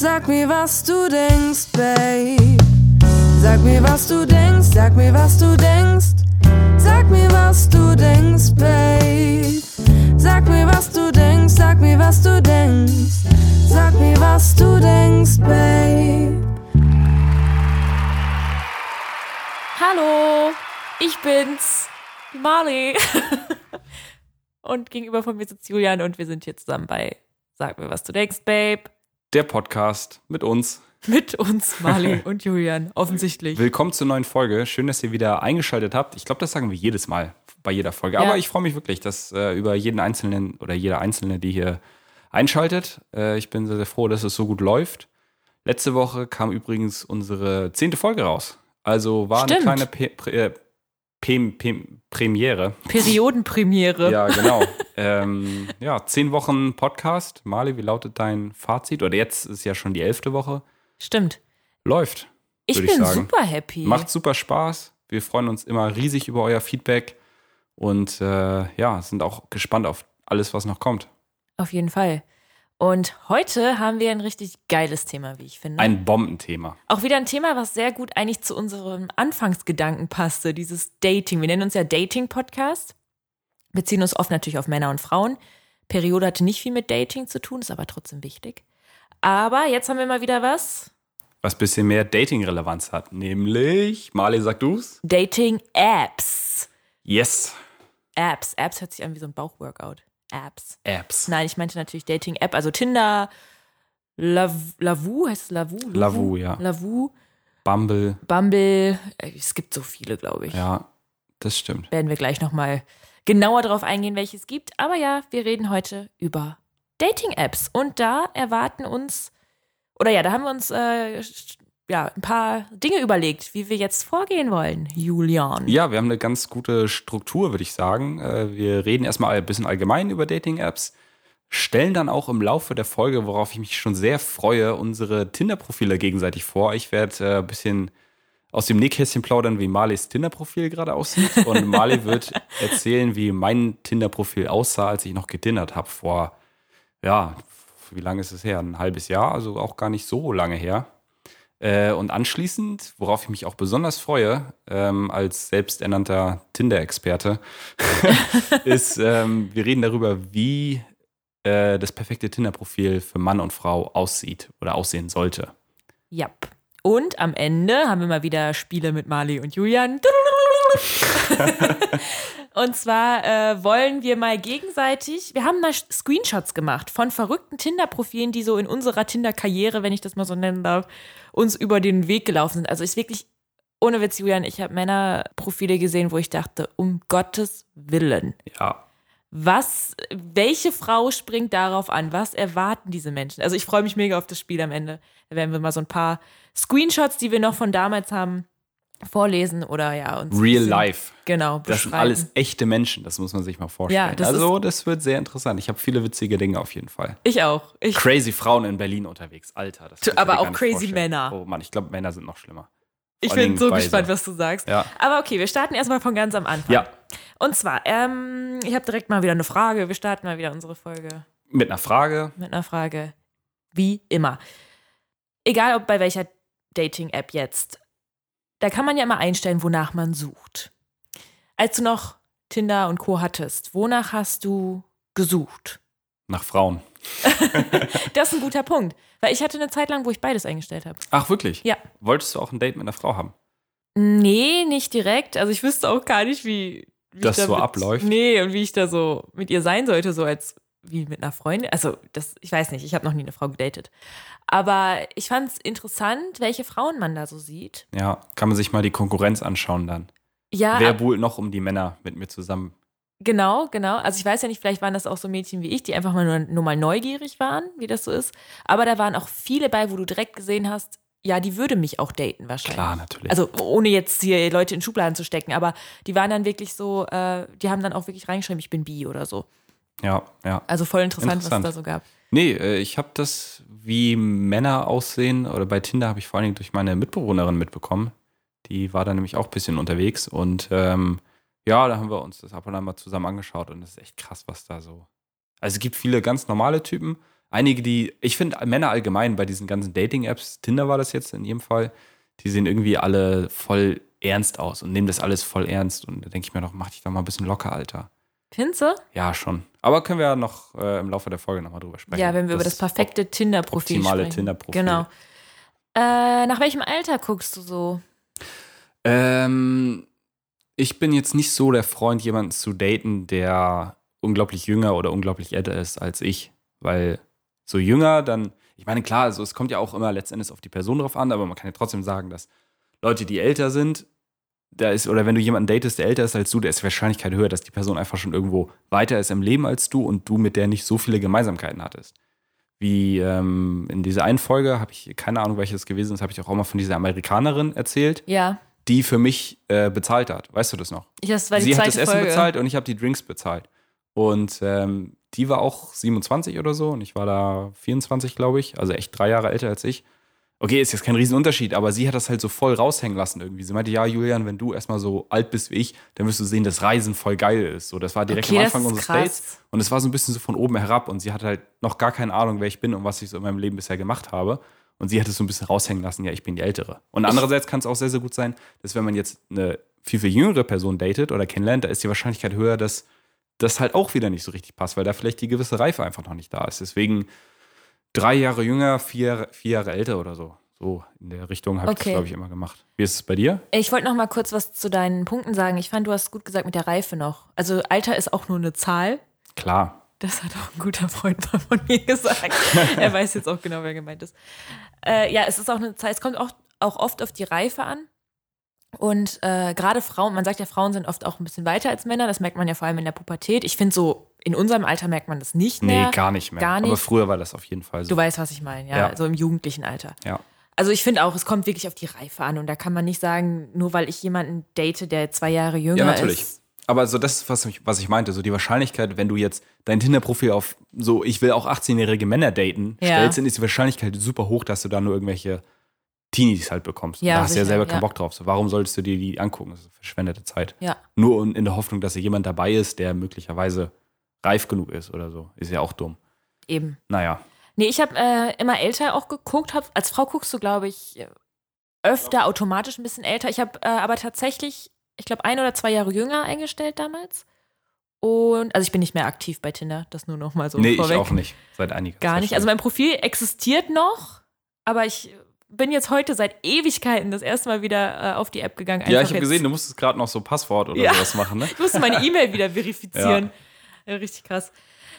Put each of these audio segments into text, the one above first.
Sag mir, was du denkst, Babe. Sag mir, was du denkst, sag mir, was du denkst. Sag mir, was du denkst, Babe. Sag mir, was du denkst, sag mir, was du denkst. Sag mir, was du denkst, Babe. Hallo, ich bin's, Marley. und gegenüber von mir sitzt Julian und wir sind hier zusammen bei Sag mir, was du denkst, Babe. Der Podcast mit uns. Mit uns, Marley und Julian, offensichtlich. Willkommen zur neuen Folge. Schön, dass ihr wieder eingeschaltet habt. Ich glaube, das sagen wir jedes Mal bei jeder Folge. Ja. Aber ich freue mich wirklich, dass äh, über jeden Einzelnen oder jeder Einzelne, die hier einschaltet. Äh, ich bin sehr, sehr froh, dass es so gut läuft. Letzte Woche kam übrigens unsere zehnte Folge raus. Also war Stimmt. eine kleine Pe Pre äh, Pem Pem Premiere. Periodenpremiere. Ja, genau. ähm, ja, zehn Wochen Podcast. Mali, wie lautet dein Fazit? Oder jetzt ist ja schon die elfte Woche. Stimmt. Läuft. Ich ich bin sagen. super happy. Macht super Spaß. Wir freuen uns immer riesig über euer Feedback und äh, ja, sind auch gespannt auf alles, was noch kommt. Auf jeden Fall. Und heute haben wir ein richtig geiles Thema, wie ich finde. Ein Bombenthema. Auch wieder ein Thema, was sehr gut eigentlich zu unserem Anfangsgedanken passte, dieses Dating. Wir nennen uns ja Dating-Podcast. Beziehen uns oft natürlich auf Männer und Frauen. Periode hatte nicht viel mit Dating zu tun, ist aber trotzdem wichtig. Aber jetzt haben wir mal wieder was. Was ein bisschen mehr Dating-Relevanz hat. Nämlich, Marley, sag du's? Dating-Apps. Yes. Apps. Apps hört sich an wie so ein Bauchworkout. Apps. Apps. Nein, ich meinte natürlich Dating-App, also Tinder, Lav Lavu, heißt es Lavu? Lavu, ja. Lavu, Bumble. Bumble. Äh, Es gibt so viele, glaube ich. Ja, das stimmt. werden wir gleich nochmal genauer drauf eingehen, welche es gibt. Aber ja, wir reden heute über Dating-Apps. Und da erwarten uns, oder ja, da haben wir uns äh, ja, ein paar Dinge überlegt, wie wir jetzt vorgehen wollen, Julian. Ja, wir haben eine ganz gute Struktur, würde ich sagen. Äh, Wir reden erstmal ein bisschen allgemein über Dating-Apps, stellen dann auch im Laufe der Folge, worauf ich mich schon sehr freue, unsere Tinder-Profile gegenseitig vor. Ich werde äh, ein bisschen aus dem Nähkästchen plaudern, wie Marleys Tinder-Profil gerade aussieht. Und Marley wird erzählen, wie mein Tinder-Profil aussah, als ich noch getindert habe vor, ja, wie lange ist es her? Ein halbes Jahr, also auch gar nicht so lange her. Äh, und anschließend, worauf ich mich auch besonders freue, ähm, als selbsternannter Tinder-Experte, ist, ähm, wir reden darüber, wie äh, das perfekte Tinder-Profil für Mann und Frau aussieht oder aussehen sollte. Ja. Und am Ende haben wir mal wieder Spiele mit Marley und Julian. und zwar äh, wollen wir mal gegenseitig, wir haben mal Screenshots gemacht von verrückten Tinder-Profilen, die so in unserer Tinder-Karriere, wenn ich das mal so nennen darf, uns über den Weg gelaufen sind. Also ist wirklich, ohne Witz, Julian, ich habe Männerprofile gesehen, wo ich dachte, um Gottes Willen. Ja, Was, welche Frau springt darauf an? Was erwarten diese Menschen? Also ich freue mich mega auf das Spiel am Ende. Da werden wir mal so ein paar Screenshots, die wir noch von damals haben, vorlesen oder ja uns real bisschen- life. Genau, Das sind alles echte Menschen, das muss man sich mal vorstellen. Ja, das also, das wird sehr interessant. Ich habe viele witzige Dinge auf jeden Fall. Ich auch. Ich, Crazy Frauen in Berlin unterwegs, Alter. Aber auch crazy vorstellen. Männer. Oh Mann, ich glaube, Männer sind noch schlimmer. ich vor bin so gespannt, was du sagst. Ja. Aber okay, wir starten erstmal von ganz am Anfang. Ja, Und zwar, ähm, ich habe direkt mal wieder eine Frage. Wir starten mal wieder unsere Folge mit einer Frage. mit einer Frage. Wie immer. Egal ob bei welcher Dating-App jetzt. Da kann man ja immer einstellen, wonach man sucht. Als du noch Tinder und Co. hattest, wonach hast du gesucht? Nach Frauen. Das ist ein guter Punkt. Weil ich hatte eine Zeit lang, wo ich beides eingestellt habe. Ach, wirklich? Ja. Wolltest du auch ein Date mit einer Frau haben? Nee, nicht direkt. Also ich wüsste auch gar nicht, wie, wie Das ich so abläuft? Nee, und wie ich da so mit ihr sein sollte, so als wie mit einer Freundin. Also, das, ich weiß nicht, ich habe noch nie eine Frau gedatet. Aber ich fand es interessant, welche Frauen man da so sieht. Ja, kann man sich mal die Konkurrenz anschauen dann. Ja, Wer buhlt noch um die Männer mit mir zusammen? genau, genau. Also ich weiß ja nicht, vielleicht waren das auch so Mädchen wie ich, die einfach mal nur, nur mal neugierig waren, wie das so ist. Aber da waren auch viele bei, wo du direkt gesehen hast, ja, die würde mich auch daten wahrscheinlich. Klar, natürlich. Also ohne jetzt hier Leute in Schubladen zu stecken, aber die waren dann wirklich so, äh, die haben dann auch wirklich reingeschrieben, ich bin bi oder so. Ja, ja. Also voll interessant, Interessant. was es da so gab. Nee, äh, ich habe das, wie Männer aussehen, oder bei Tinder habe ich vor allen Dingen durch meine Mitbewohnerin mitbekommen. Die war da nämlich auch ein bisschen unterwegs und ähm, ja, da haben wir uns das ab und an mal zusammen angeschaut und das ist echt krass, was da so. Also es gibt viele ganz normale Typen, einige, die, ich finde Männer allgemein bei diesen ganzen Dating-Apps, Tinder war das jetzt in jedem Fall, die sehen irgendwie alle voll ernst aus und nehmen das alles voll ernst. Und da denke ich mir doch, mach dich doch mal ein bisschen locker, Alter. Du? Ja, schon. Aber können wir ja noch äh, im Laufe der Folge nochmal drüber sprechen. Ja, wenn wir über das perfekte Tinder-Profil optimale sprechen. Tinder-Profil. Genau. Äh, nach welchem Alter guckst du so? Ähm, ich bin jetzt nicht so der Freund, jemanden zu daten, der unglaublich jünger oder unglaublich älter ist als ich. Weil so jünger, dann, ich meine, klar, also es kommt ja auch immer letztendlich auf die Person drauf an, aber man kann ja trotzdem sagen, dass Leute, die älter sind, da ist, oder wenn du jemanden datest, der älter ist als du, da ist die Wahrscheinlichkeit höher, dass die Person einfach schon irgendwo weiter ist im Leben als du und du mit der nicht so viele Gemeinsamkeiten hattest. Wie ähm, in dieser einen Folge, habe ich keine Ahnung, welches gewesen ist, habe ich auch mal von dieser Amerikanerin erzählt, Ja, die für mich äh, bezahlt hat. Weißt du das noch? das war die Sie hat das Essen Folge. bezahlt und ich habe die Drinks bezahlt. Und ähm, die war auch 27 oder so und ich war da 24, glaube ich. Also echt drei Jahre älter als ich. Okay, ist jetzt kein Riesenunterschied, aber sie hat das halt so voll raushängen lassen irgendwie. Sie meinte, ja, Julian, wenn du erstmal so alt bist wie ich, dann wirst du sehen, dass Reisen voll geil ist. So, das war direkt Okay, am Anfang unseres krass. Dates. Und es war so ein bisschen so von oben herab und sie hatte halt noch gar keine Ahnung, wer ich bin und was ich so in meinem Leben bisher gemacht habe. Und sie hat es so ein bisschen raushängen lassen, ja, ich bin die Ältere. Und andererseits kann es auch sehr, sehr gut sein, dass wenn man jetzt eine viel, viel jüngere Person datet oder kennenlernt, da ist die Wahrscheinlichkeit höher, dass das halt auch wieder nicht so richtig passt, weil da vielleicht die gewisse Reife einfach noch nicht da ist. Deswegen drei Jahre jünger, vier, vier Jahre älter oder so. So in der Richtung habe ich das, Okay. glaube ich, immer gemacht. Wie ist es bei dir? Ich wollte noch mal kurz was zu deinen Punkten sagen. Ich fand, du hast gut gesagt mit der Reife noch. Also Alter ist auch nur eine Zahl. Klar. Das hat auch ein guter Freund von mir gesagt. er weiß jetzt auch genau, wer gemeint ist. Äh, ja, es ist auch eine Zahl. Es kommt auch, auch oft auf die Reife an. Und äh, gerade Frauen, man sagt ja, Frauen sind oft auch ein bisschen weiter als Männer. Das merkt man ja vor allem in der Pubertät. Ich finde so, in unserem Alter merkt man das nicht mehr. Nee, gar nicht mehr. Gar nicht. Aber früher war das auf jeden Fall so. Du weißt, was ich meine, ja, Ja. so im jugendlichen Alter. ja. Also ich finde auch, es kommt wirklich auf die Reife an und da kann man nicht sagen, nur weil ich jemanden date, der zwei Jahre jünger Ja, natürlich. ist. Aber so das ist, was ich, was ich meinte. So die Wahrscheinlichkeit, wenn du jetzt dein Tinder-Profil auf so, ich will auch 18-jährige Männer daten, Ja. stellst, dann ist die Wahrscheinlichkeit super hoch, dass du da nur irgendwelche Teenies halt bekommst. Ja, da hast du ja selber ja. keinen Bock drauf. So, warum solltest du dir die angucken? Das ist verschwendete Zeit. Ja, Nur in der Hoffnung, dass da jemand dabei ist, der möglicherweise reif genug ist oder so. Ist ja auch dumm. eben. Naja. Nee, ich habe äh, immer älter auch geguckt. Hab, als Frau guckst du, glaube ich, öfter automatisch ein bisschen älter. Ich habe äh, aber tatsächlich, ich glaube, ein oder zwei Jahre jünger eingestellt damals. Und, also ich bin nicht mehr aktiv bei Tinder, das nur noch mal so nee, vorweg. ich auch nicht. Seit einiger Gar Zeit nicht. Also mein Profil existiert noch, aber ich bin jetzt heute seit Ewigkeiten das erste Mal wieder äh, auf die App gegangen. ja, ich habe gesehen, du musstest gerade noch so Passwort oder Ja. sowas machen, ne? Ich musste meine E-Mail wieder verifizieren. Ja. Richtig krass.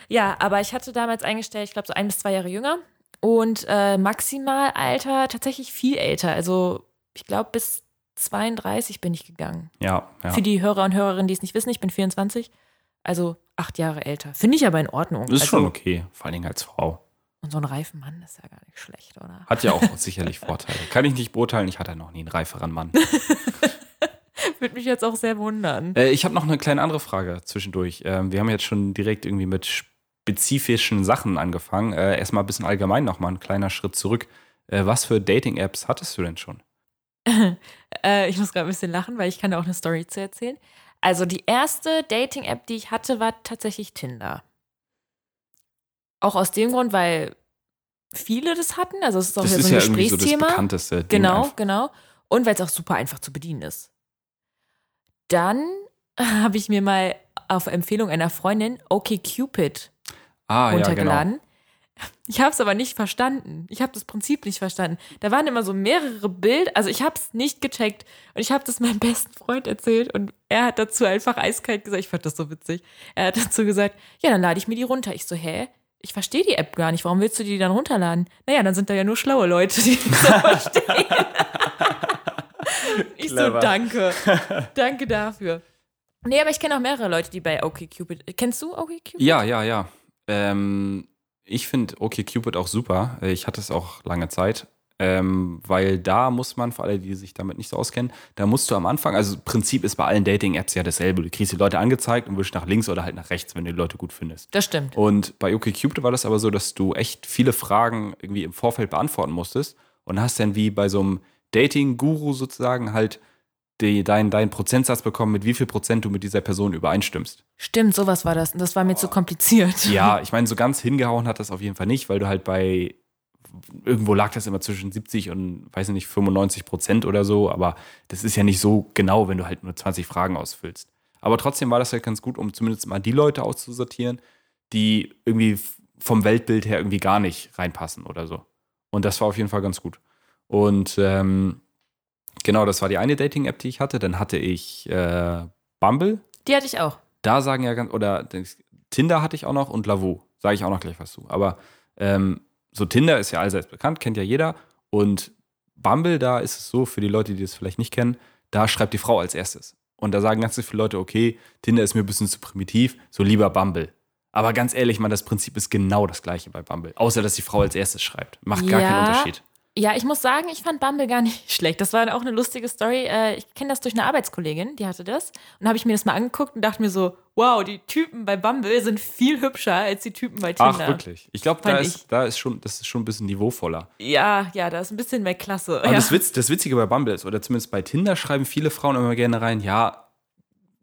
Ja, aber ich hatte damals eingestellt, ich glaube, so ein bis zwei Jahre jünger. Und äh, Maximalalter tatsächlich viel älter. Also, ich glaube, bis 32 bin ich gegangen. Ja, ja. Für die Hörer und Hörerinnen, die es nicht wissen, ich bin 24. Also acht Jahre älter. Finde ich aber in Ordnung. Das ist also, schon okay, vor allen Dingen als Frau. Und so ein reifen Mann ist ja gar nicht schlecht, oder? Hat ja auch sicherlich Vorteile. Kann ich nicht beurteilen, ich hatte noch nie einen reiferen Mann. Würde mich jetzt auch sehr wundern. äh, ich habe noch eine kleine andere Frage zwischendurch. Ähm, wir haben jetzt schon direkt irgendwie mit spezifischen Sachen angefangen. Äh, erstmal ein bisschen allgemein nochmal, ein kleiner Schritt zurück. Äh, was für Dating-Apps hattest du denn schon? Äh, ich muss gerade ein bisschen lachen, weil ich kann da auch eine Story zu erzählen. Also die erste Dating-App, die ich hatte, war tatsächlich Tinder. Auch aus dem Grund, weil viele das hatten. Also es ist auch Das ist so ein ja irgendwie so das Gesprächsthema. bekannteste Ding. genau, einfach. genau. Und weil es auch super einfach zu bedienen ist. Dann habe ich mir mal auf Empfehlung einer Freundin OkCupid Ah, ja, genau. runtergeladen. Ich habe es aber nicht verstanden. Ich habe das Prinzip nicht verstanden. Da waren immer so mehrere Bilder. Also ich habe es nicht gecheckt. Und ich habe das meinem besten Freund erzählt. Und er hat dazu einfach eiskalt gesagt, ich fand das so witzig. Er hat dazu gesagt, ja, dann lade ich mir die runter. Ich so, hä? Ich verstehe die App gar nicht. Warum willst du die dann runterladen? Naja, dann sind da ja nur schlaue Leute, die das verstehen. ich so, danke. Danke dafür. Nee, aber ich kenne auch mehrere Leute, die bei OkCupid. Kennst du OkCupid? Ja, ja, ja. Ähm, ich finde OkCupid auch super. Ich hatte es auch lange Zeit. Ähm, weil da muss man, für alle, die sich damit nicht so auskennen, da musst du am Anfang, also Prinzip ist bei allen Dating-Apps ja dasselbe. Du kriegst die Leute angezeigt und wischst nach links oder halt nach rechts, wenn du die Leute gut findest. Das stimmt. Und bei OkCupid war das aber so, dass du echt viele Fragen irgendwie im Vorfeld beantworten musstest und hast dann wie bei so einem Dating-Guru sozusagen halt die, deinen dein Prozentsatz bekommen, mit wie viel Prozent du mit dieser Person übereinstimmst. Stimmt, sowas war das. Und das war mir zu kompliziert. Ja, ich meine, so ganz hingehauen hat das auf jeden Fall nicht, weil du halt bei irgendwo lag das immer zwischen 70 und, weiß ich nicht, 95 Prozent oder so, aber das ist ja nicht so genau, wenn du halt nur 20 Fragen ausfüllst. Aber trotzdem war das halt ganz gut, um zumindest mal die Leute auszusortieren, die irgendwie vom Weltbild her irgendwie gar nicht reinpassen oder so. Und das war auf jeden Fall ganz gut. Und ähm, genau, das war die eine Dating-App, die ich hatte. Dann hatte ich äh, Bumble. Die hatte ich auch. Da sagen ja ganz, oder Tinder hatte ich auch noch und Lavu. Sage ich auch noch gleich was zu. Aber ähm, so Tinder ist ja allseits bekannt, kennt ja jeder. Und Bumble, da ist es so, für die Leute, die das vielleicht nicht kennen, da schreibt die Frau als erstes. Und da sagen ganz viele Leute, okay, Tinder ist mir ein bisschen zu primitiv, so lieber Bumble. Aber ganz ehrlich, man, das Prinzip ist genau das gleiche bei Bumble. Außer, dass die Frau als erstes schreibt. Macht gar Ja. keinen Unterschied. Ja, ich muss sagen, ich fand Bumble gar nicht schlecht. Das war auch eine lustige Story. Äh, Ich kenne das durch eine Arbeitskollegin, die hatte das. Und habe ich mir das mal angeguckt und dachte mir so, wow, die Typen bei Bumble sind viel hübscher als die Typen bei Tinder. Ach, wirklich? Ich glaube, da ist, da ist schon, das ist schon ein bisschen niveauvoller. Ja, ja, da ist ein bisschen mehr Klasse. Und ja. das, Witz, das Witzige bei Bumble ist, oder zumindest bei Tinder schreiben viele Frauen immer gerne rein, ja,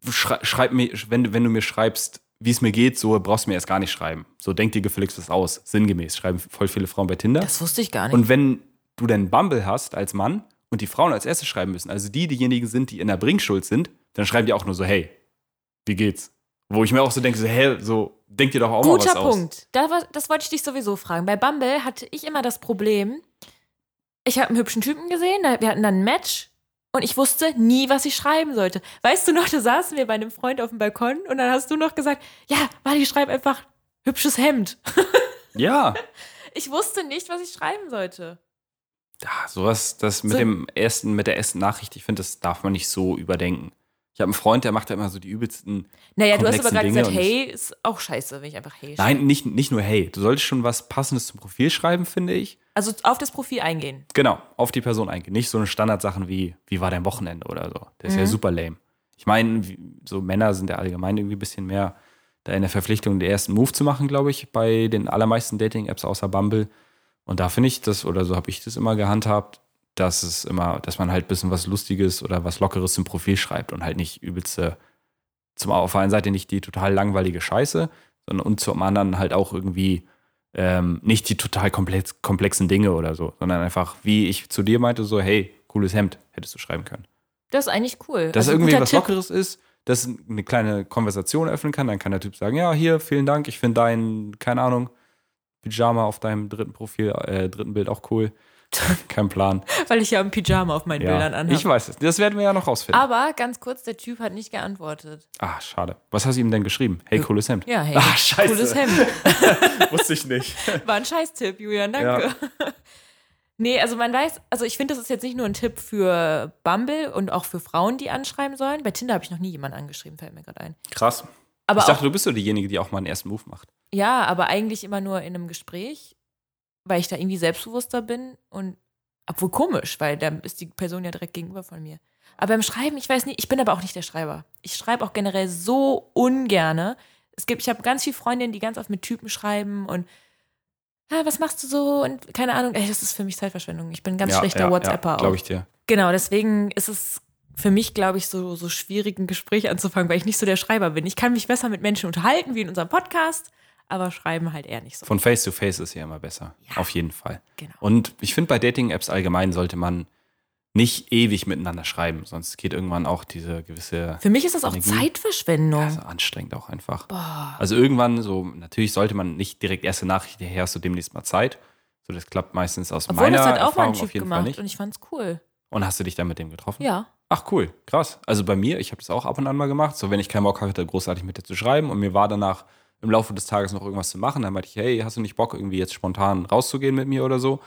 schrei, schreib mir, wenn, du- wenn du mir schreibst, wie es mir geht, so brauchst du mir erst gar nicht schreiben. So denk dir gefälligst was aus. Sinngemäß schreiben voll viele Frauen bei Tinder. das wusste ich gar nicht. Und wenn du dann Bumble hast als Mann und die Frauen als erstes schreiben müssen, also die diejenigen sind, die in der Bringschuld sind, dann schreiben die auch nur so, hey, wie geht's? Wo ich mir auch so denke, so, hä, so, denk dir doch auch mal was Guter aus. Punkt. Da, war- das wollte ich dich sowieso fragen. Bei Bumble hatte ich immer das Problem, ich habe einen hübschen Typen gesehen, wir hatten dann ein Match und ich wusste nie, was ich schreiben sollte. Weißt du noch, da saßen wir bei einem Freund auf dem Balkon und dann hast du noch gesagt, ja, Wally, schreib einfach hübsches Hemd. Ja, Ich wusste nicht, was ich schreiben sollte. Ja, sowas, das mit So- dem ersten, mit der ersten Nachricht, ich finde, das darf man nicht so überdenken. Ich habe einen Freund, der macht ja immer so die übelsten. Naja, du hast aber gerade gesagt, hey, ist auch scheiße, wenn ich einfach hey Nein, schreibe. nicht, nicht nur hey. Du solltest schon was Passendes zum Profil schreiben, finde ich. Also auf das Profil eingehen. Genau, auf die Person eingehen. Nicht so eine Standardsachen wie, wie war dein Wochenende oder so. Das ist ja super lame. Ich meine, so Männer sind ja allgemein irgendwie ein bisschen mehr da in der Verpflichtung, den ersten Move zu machen, glaube ich, bei den allermeisten Dating-Apps außer Bumble. Und da finde ich das, oder so habe ich das immer gehandhabt, dass es immer, dass man halt ein bisschen was Lustiges oder was Lockeres zum Profil schreibt und halt nicht übelste, zum auf der einen Seite nicht die total langweilige Scheiße, sondern und zum anderen halt auch irgendwie ähm, nicht die total komplex, komplexen Dinge oder so, sondern einfach, wie ich zu dir meinte, so, hey, cooles Hemd, hättest du schreiben können. Das ist eigentlich cool. Dass Also irgendwie was Tipp. Lockeres ist, das eine kleine Konversation öffnen kann, dann kann der Typ sagen, ja, hier, vielen Dank, ich finde dein, keine Ahnung, Pyjama auf deinem dritten Profil, äh, dritten Bild auch cool. Kein Plan. Weil ich ja ein Pyjama auf meinen Bildern Ja, anhabe. ich weiß es. Das werden wir ja noch rausfinden. Aber ganz kurz, der Typ hat nicht geantwortet. Ah, schade. Was hast du ihm denn geschrieben? Hey, cooles Hemd. Ja, hey, Ah, scheiße. cooles Hemd. Wusste ich nicht. War ein Scheiß-Tipp, Julian, danke. Nee, also man weiß, also ich finde, das ist jetzt nicht nur ein Tipp für Bumble und auch für Frauen, die anschreiben sollen. Bei Tinder habe ich noch nie jemanden angeschrieben, fällt mir gerade ein. Krass. Aber ich dachte, du bist so diejenige, die auch mal einen ersten Move macht. Ja, aber eigentlich immer nur in einem Gespräch, weil ich da irgendwie selbstbewusster bin und obwohl komisch, weil da ist die Person ja direkt gegenüber von mir. Aber beim Schreiben, ich weiß nicht, ich bin aber auch nicht der Schreiber. Ich schreibe auch generell so ungerne. Es gibt, ich habe ganz viele Freundinnen, die ganz oft mit Typen schreiben und ah, was machst du so? Und keine Ahnung, ey, das ist für mich Zeitverschwendung. Ich bin ein ganz schlechter WhatsApper auch. Glaube ich dir. Genau, deswegen ist es für mich, glaube ich, so, so schwierig, ein Gespräch anzufangen, weil ich nicht so der Schreiber bin. Ich kann mich besser mit Menschen unterhalten, wie in unserem Podcast, aber schreiben halt eher nicht so. Von Face to Face ist ja immer besser. Ja. Auf jeden Fall. Genau. Und ich finde, bei Dating-Apps allgemein sollte man nicht ewig miteinander schreiben, sonst geht irgendwann auch diese gewisse Für mich ist das auch Energie. Zeitverschwendung. also anstrengend auch einfach. Boah. Also irgendwann so, natürlich sollte man nicht direkt erste Nachricht her, hast du demnächst mal Zeit. So, das klappt meistens aus Obwohl, meiner das hat auch Erfahrung ein auf Typ jeden Fall gemacht nicht. und ich fand's cool. Und hast du dich dann mit dem getroffen? Ja. Ach cool, krass. Also bei mir, ich habe das auch ab und an mal gemacht. So, wenn ich keinen Bock hatte, großartig mit dir zu schreiben und mir war danach im Laufe des Tages noch irgendwas zu machen, dann meinte ich, hey, hast du nicht Bock, irgendwie jetzt spontan rauszugehen mit mir oder so?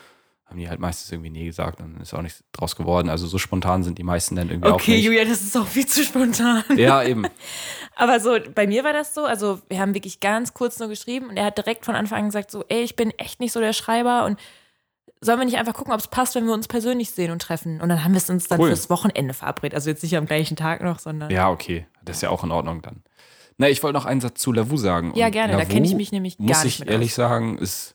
Haben die halt meistens irgendwie nie gesagt, dann ist auch nichts draus geworden. Also so spontan sind die meisten dann irgendwie auch Okay. Julia, das ist auch viel zu spontan. Ja, eben. Aber so, bei mir war das so, also wir haben wirklich ganz kurz nur geschrieben und er hat direkt von Anfang an gesagt, so, ey, ich bin echt nicht so der Schreiber und sollen wir nicht einfach gucken, ob es passt, wenn wir uns persönlich sehen und treffen? Und dann haben wir es uns dann Cool. fürs Wochenende verabredet. Also jetzt nicht am gleichen Tag noch, sondern. Ja, okay. Das ist ja auch in Ordnung dann. Na, ich wollte noch einen Satz zu Lavu sagen. Ja, gerne, da Lavu, kenne ich mich nämlich gar muss nicht ich mit ehrlich aus. sagen, ist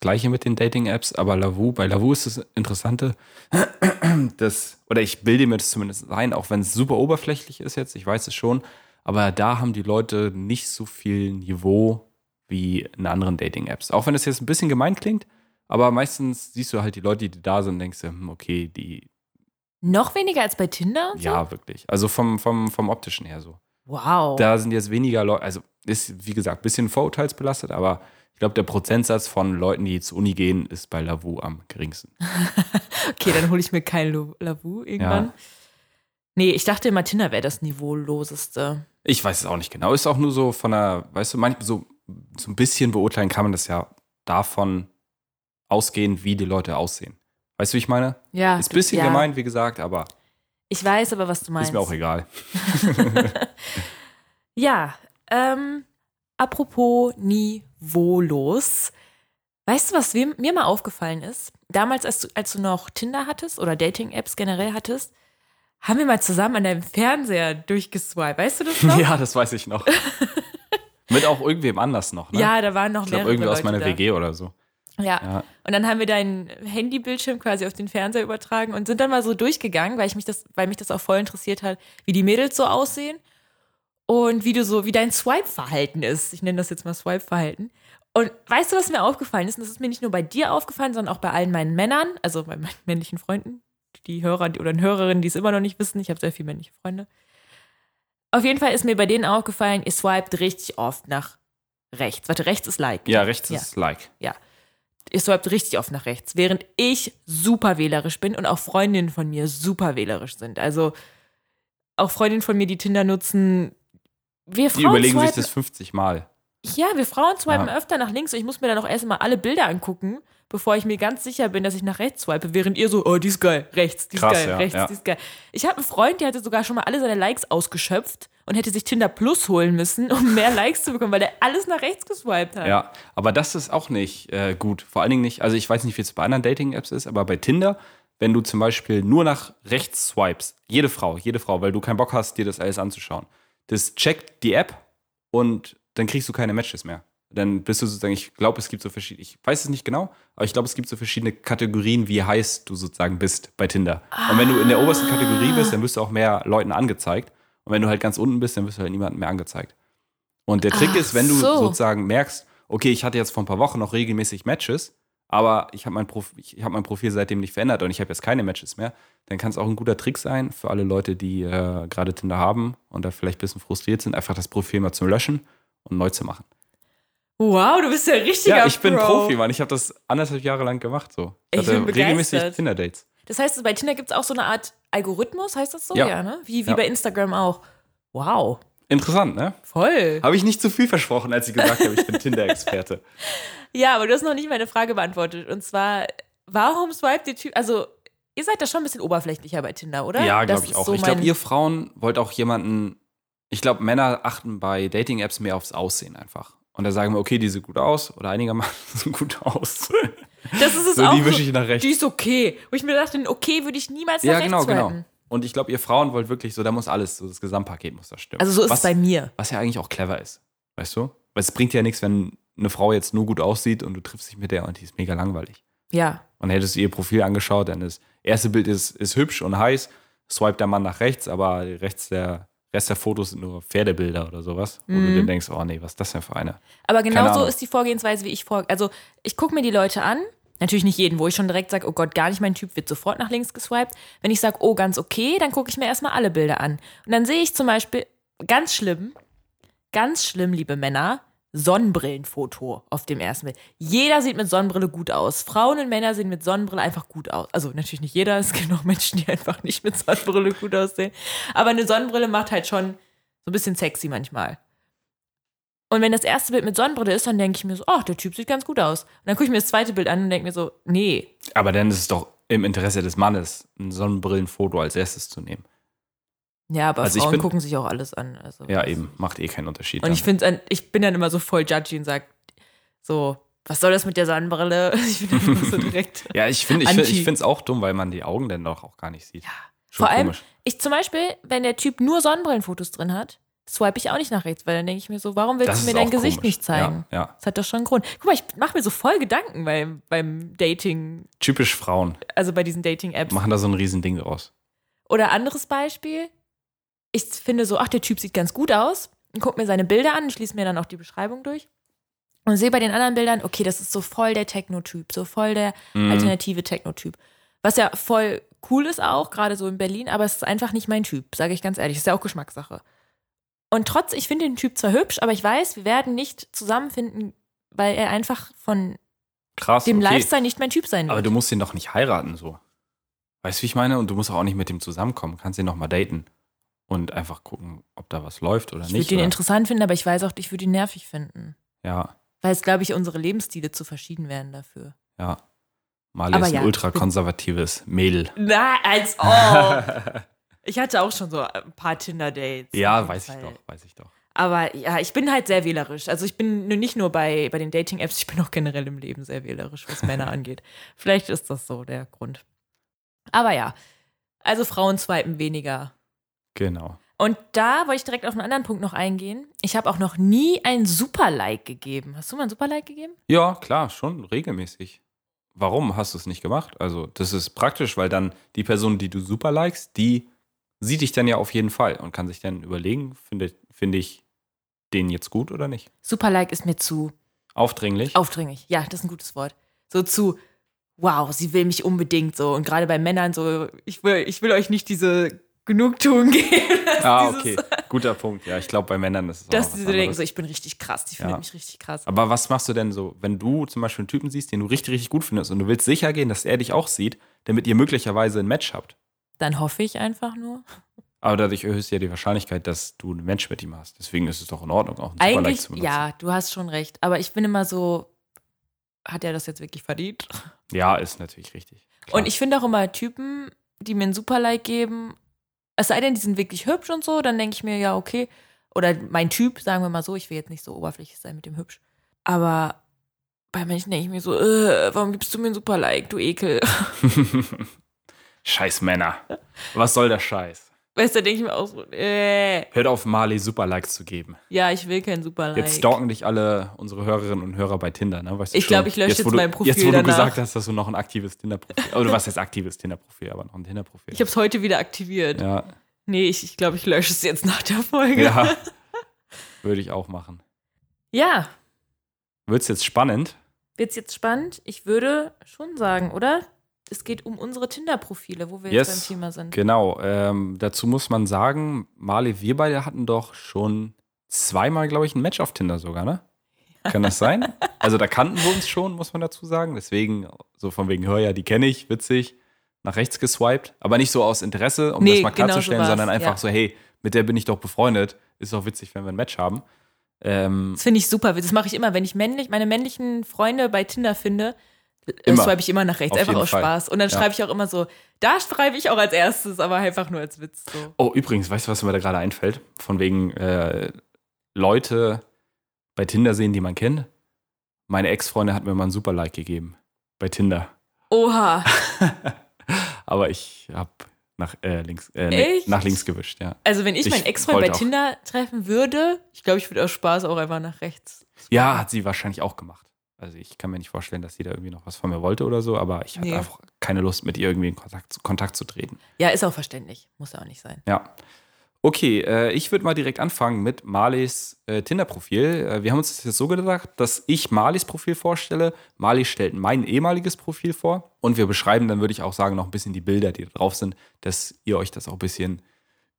Gleiche mit den Dating-Apps, aber Lavu, bei Lavu ist das Interessante, das, oder ich bilde mir das zumindest ein, auch wenn es super oberflächlich ist jetzt, ich weiß es schon, aber da haben die Leute nicht so viel Niveau wie in anderen Dating-Apps. Auch wenn das jetzt ein bisschen gemein klingt, aber meistens siehst du halt die Leute, die da sind und denkst dir, hm, okay, die. Noch weniger als bei Tinder so? Ja, wirklich. Also vom, vom, vom optischen her so. Wow. Da sind jetzt weniger Leute, also ist wie gesagt ein bisschen vorurteilsbelastet, aber ich glaube, der Prozentsatz von Leuten, die zur Uni gehen, ist bei Lavu am geringsten. okay, dann hole ich mir kein Lavu irgendwann. Ja. Nee, ich dachte immer, Tinder wäre das Niveauloseste. Ich weiß es auch nicht genau. Ist auch nur so von der, weißt du, manchmal so, so ein bisschen beurteilen kann man das ja davon ausgehen, wie die Leute aussehen. Weißt du, wie ich meine? Ja. Ist ein bisschen ja. gemeint, wie gesagt, aber Ich weiß aber, was du meinst. ist mir auch egal. Ja, ähm, apropos niveaulos. Weißt du, was mir, mal aufgefallen ist? Damals, als du, als du noch Tinder hattest oder Dating-Apps generell hattest, haben wir mal zusammen an deinem Fernseher durchgeswiped. Weißt du das noch? Ja, das weiß ich noch. Mit auch irgendwem anders noch, ne? Ja, da waren noch ich glaube, mehrere irgendwie aus meiner da. WG oder so. Ja. Ja. Und dann haben wir deinen Handybildschirm quasi auf den Fernseher übertragen und sind dann mal so durchgegangen, weil ich mich das, weil mich das auch voll interessiert hat, wie die Mädels so aussehen und wie du so, wie dein Swipe-Verhalten ist. Ich nenne das jetzt mal Swipe-Verhalten. Und weißt du, was mir aufgefallen ist? Und das ist mir nicht nur bei dir aufgefallen, sondern auch bei allen meinen Männern, also bei meinen männlichen Freunden, die Hörer oder Hörerinnen, die es immer noch nicht wissen. Ich habe sehr viele männliche Freunde. Auf jeden Fall ist mir bei denen aufgefallen, ihr swiped richtig oft nach rechts. Warte, rechts ist Like. Ja, rechts Ja. ist Like. Ja. Ihr swiped richtig oft nach rechts, während ich super wählerisch bin und auch Freundinnen von mir super wählerisch sind. Also auch Freundinnen von mir, die Tinder nutzen, wir Die Frauen überlegen sich swipen, das 50 Mal. ja, wir Frauen swipen Ja. öfter nach links und ich muss mir dann auch erstmal alle Bilder angucken, bevor ich mir ganz sicher bin, dass ich nach rechts swipe, während ihr so, oh, die ist geil, rechts, die ist Krass, geil, ja, rechts, ja. die ist geil. Ich habe einen Freund, der hatte sogar schon mal alle seine Likes ausgeschöpft und hätte sich Tinder Plus holen müssen, um mehr Likes zu bekommen, weil der alles nach rechts geswiped hat. Ja, aber das ist auch nicht äh, gut. Vor allen Dingen nicht, also ich weiß nicht, wie es bei anderen Dating-Apps ist, aber bei Tinder, wenn du zum Beispiel nur nach rechts swipes, jede Frau, jede Frau, weil du keinen Bock hast, dir das alles anzuschauen, das checkt die App und dann kriegst du keine Matches mehr. Dann bist du sozusagen, ich glaube, es gibt so verschiedene, ich weiß es nicht genau, aber ich glaube, es gibt so verschiedene Kategorien, wie heiß du sozusagen bist bei Tinder. Und wenn du in der obersten Kategorie bist, dann wirst du auch mehr Leuten angezeigt. Und wenn du halt ganz unten bist, dann wirst du halt niemandem mehr angezeigt. Und der Trick Ach ist, wenn du so. sozusagen merkst, okay, ich hatte jetzt vor ein paar Wochen noch regelmäßig Matches, aber ich habe mein, Prof ich hab mein Profil seitdem nicht verändert und ich habe jetzt keine Matches mehr, dann kann es auch ein guter Trick sein für alle Leute, die äh, gerade Tinder haben und da vielleicht ein bisschen frustriert sind, einfach das Profil mal zu löschen und neu zu machen. Wow, du bist ja richtiger Ja, ich bin Pro. Profi, Mann. Ich habe das anderthalb Jahre lang gemacht. So. Ich bin regelmäßig begeistert. Tinder-Dates. Das heißt, bei Tinder gibt es auch so eine Art Algorithmus, heißt das so? Ja. ne? Wie, wie Ja. bei Instagram auch. Wow, Interessant, ne? voll. Habe ich nicht zu viel versprochen, als ich gesagt habe, ich bin Tinder-Experte. Ja, aber du hast noch nicht meine Frage beantwortet. Und zwar, warum swiped ihr Typ? Also, ihr seid da schon ein bisschen oberflächlicher bei Tinder, oder? Ja, glaube ich auch. so ich glaube, ihr Frauen wollt auch jemanden. Ich glaube, Männer achten bei Dating-Apps mehr aufs Aussehen einfach. Und da sagen wir, okay, die sieht gut aus oder einigermaßen gut aus. Das ist es so, auch. die wische ich nach rechts. Die ist okay. Wo ich mir dachte, okay würde ich niemals nach Ja, rechts genau, genau. Und ich glaube, ihr Frauen wollt wirklich so, da muss alles, so das Gesamtpaket muss da stimmen. Also so ist was, es bei mir. Was ja eigentlich auch clever ist. Weißt du? Weil es bringt ja nichts, wenn eine Frau jetzt nur gut aussieht und du triffst dich mit der und die ist mega langweilig. Ja. Und hättest du ihr Profil angeschaut, dann das erste Bild ist, ist hübsch und heiß, swipe der Mann nach rechts, aber rechts der Rest der Fotos sind nur Pferdebilder oder sowas, wo Mhm. du dir denkst, oh nee, was ist das denn für eine? Aber genau so ist die Vorgehensweise, wie ich vor. Also, ich gucke mir die Leute an. Natürlich nicht jeden, wo ich schon direkt sage, oh Gott, gar nicht mein Typ, wird sofort nach links geswiped. Wenn ich sage, oh, ganz okay, dann gucke ich mir erstmal alle Bilder an. Und dann sehe ich zum Beispiel, ganz schlimm, ganz schlimm, liebe Männer, Sonnenbrillenfoto auf dem ersten Bild. Jeder sieht mit Sonnenbrille gut aus. Frauen und Männer sehen mit Sonnenbrille einfach gut aus. Also natürlich nicht jeder, es gibt auch Menschen, die einfach nicht mit Sonnenbrille gut aussehen. Aber eine Sonnenbrille macht halt schon so ein bisschen sexy manchmal. Und wenn das erste Bild mit Sonnenbrille ist, dann denke ich mir so, ach, der Typ sieht ganz gut aus. Und dann gucke ich mir das zweite Bild an und denke mir so, nee. Aber dann ist es doch im Interesse des Mannes, ein Sonnenbrillenfoto als erstes zu nehmen. Ja, aber Also Frauen bin- gucken sich auch alles an. Also. Ja, eben, macht eh keinen Unterschied. Und dann. ich finde, ich bin dann immer so voll judgy und sage, so, was soll das mit der Sonnenbrille? Ich bin dann immer so direkt. ja, ich finde ich find, ich finde es auch dumm, weil man die Augen dann doch auch gar nicht sieht. Ja. Vor allem, ich zum Beispiel, wenn der Typ nur Sonnenbrillenfotos drin hat, swipe ich auch nicht nach rechts, weil dann denke ich mir so, warum willst Das du mir dein Gesicht komisch. nicht zeigen? Ja, ja. Das hat doch schon einen Grund. Guck mal, ich mache mir so voll Gedanken beim, beim Dating, Typisch Frauen also bei diesen Dating-Apps. machen da so ein Riesending draus. Oder anderes Beispiel, ich finde so, ach, der Typ sieht ganz gut aus und gucke mir seine Bilder an, schließe mir dann auch die Beschreibung durch und sehe bei den anderen Bildern, okay, das ist so voll der Techno-Typ, so voll der Mhm. alternative Techno-Typ. Was ja voll cool ist auch, gerade so in Berlin, aber es ist einfach nicht mein Typ, sage ich ganz ehrlich. ist ja auch Geschmackssache. Und trotz, ich finde den Typ zwar hübsch, aber ich weiß, wir werden nicht zusammenfinden, weil er einfach von Krass. dem okay. Lifestyle nicht mein Typ sein Aber wird. du musst ihn doch nicht heiraten, so. Weißt du, wie ich meine? Und du musst auch nicht mit dem zusammenkommen. Kannst ihn noch mal daten. Und einfach gucken, ob da was läuft oder ich würde nicht. ihn oder? interessant finden, aber ich weiß auch, ich würde ihn nervig finden. Ja, Weil es, glaube ich, unsere Lebensstile zu verschieden wären dafür. ja. Aber ist ein ja, ultrakonservatives Mädel. Na, als ob. ich hatte auch schon so ein paar Tinder-Dates. Ja, weiß ich Fall. doch, weiß ich doch. Aber ja, ich bin halt sehr wählerisch. Also ich bin nicht nur bei, bei den Dating-Apps, ich bin auch generell im Leben sehr wählerisch, was Männer angeht. Vielleicht ist das so der Grund. Aber ja, also Frauen swipen weniger. Genau. Und da wollte ich direkt auf einen anderen Punkt noch eingehen. Ich habe auch noch nie ein Super-Like gegeben. Hast du mal ein Super-Like gegeben? Ja, klar, schon regelmäßig. Warum hast du es nicht gemacht? Also, das ist praktisch, weil dann die Person, die du super likest, die sieht dich dann ja auf jeden Fall und kann sich dann überlegen, finde finde ich den jetzt gut oder nicht? Super-Like ist mir zu Aufdringlich? Aufdringlich, ja, das ist ein gutes Wort. So zu, wow, sie will mich unbedingt so. Und gerade bei Männern so, ich will, ich will euch nicht diese Genugtuung geben. ah, okay. Guter Punkt. Ja, ich glaube, bei Männern ist es auch Dass sie so denken, so, ich bin richtig krass, die findet Ja. mich richtig krass. Aber was machst du denn so, wenn du zum Beispiel einen Typen siehst, den du richtig, richtig gut findest und du willst sicher gehen, dass er dich auch sieht, damit ihr möglicherweise ein Match habt? Dann hoffe ich einfach nur. Aber dadurch erhöhst du ja die Wahrscheinlichkeit, dass du ein Match mit ihm hast. Deswegen ist es doch in Ordnung, auch ein Superlike Eigentlich, zu benutzen. ja, du hast schon recht. Aber ich bin immer so, hat er das jetzt wirklich verdient? Ja, ist natürlich richtig. Klar. Und ich finde auch immer Typen, die mir ein Super-Like geben, es sei denn, die sind wirklich hübsch und so, dann denke ich mir, ja, okay. Oder mein Typ, sagen wir mal so, ich will jetzt nicht so oberflächlich sein mit dem hübsch. Aber bei manchen denke ich mir so, äh, warum gibst du mir ein Super-Like, du Ekel? Scheiß Männer. Was soll der Scheiß? Weißt du, da denke ich mir auch so, äh, Hört auf, Marley Superlikes zu geben. ja, ich will kein Super-Like. Jetzt stalken dich alle unsere Hörerinnen und Hörer bei Tinder, ne? Weißt du Ich schon? glaub, ich lösche wo jetzt du, mein Profil Jetzt, wo du danach. gesagt hast, dass du noch ein aktives Tinder-Profil Oder was heißt aktives Tinder-Profil, aber noch ein Tinder-Profil. Ich habe es heute wieder aktiviert. Ja, Nee, ich, ich glaube, ich lösche es jetzt nach der Folge. ja. Würde ich auch machen. ja Wird's jetzt spannend? wird's jetzt spannend? Ich würde schon sagen, oder? Es geht um unsere Tinder-Profile, wo wir Yes. jetzt beim Thema sind. Genau. Ähm, dazu muss man sagen, Marley, wir beide hatten doch schon zweimal, glaube ich, ein Match auf Tinder sogar, ne? Kann das sein? Also da kannten wir uns schon, muss man dazu sagen. Deswegen, so von wegen, hör ja, die kenne ich, witzig, nach rechts geswiped. Aber nicht so aus Interesse, um Nee, das mal genau so klarzustellen, war's, sondern einfach ja. so, hey, mit der bin ich doch befreundet. Ist doch witzig, wenn wir ein Match haben. Ähm, Das finde ich super. Das mache ich immer, wenn ich männlich, meine männlichen Freunde bei Tinder finde, Immer. swipe ich immer nach rechts, Auf einfach aus Fall. Spaß. Und dann Ja. schreibe ich auch immer so, da schreibe ich auch als erstes, aber einfach nur als Witz. So. oh, übrigens, weißt du, was mir da gerade einfällt? Von wegen äh, Leute bei Tinder sehen, die man kennt. Meine Ex-Freundin hat mir mal ein Super-Like gegeben. Bei Tinder. Oha. Aber ich habe nach, äh, links, äh, nach links gewischt, ja. Also wenn ich, Ich meinen Ex-Freund bei auch. Tinder treffen würde, ich glaube, ich würde aus Spaß auch einfach nach rechts. Ja, hat sie wahrscheinlich auch gemacht. Also ich kann mir nicht vorstellen, dass sie da irgendwie noch was von mir wollte oder so, aber ich hatte Nee. einfach keine Lust, mit ihr irgendwie in Kontakt, zu- Kontakt zu treten. Ja, ist auch verständlich. Muss ja auch nicht sein. Ja. Okay, äh, ich würde mal direkt anfangen mit Marleys äh, Tinder-Profil. Äh, wir haben uns das jetzt so gedacht, dass ich Marleys Profil vorstelle. Marley stellt mein ehemaliges Profil vor und wir beschreiben dann, würde ich auch sagen, noch ein bisschen die Bilder, die da drauf sind, dass ihr euch das auch ein bisschen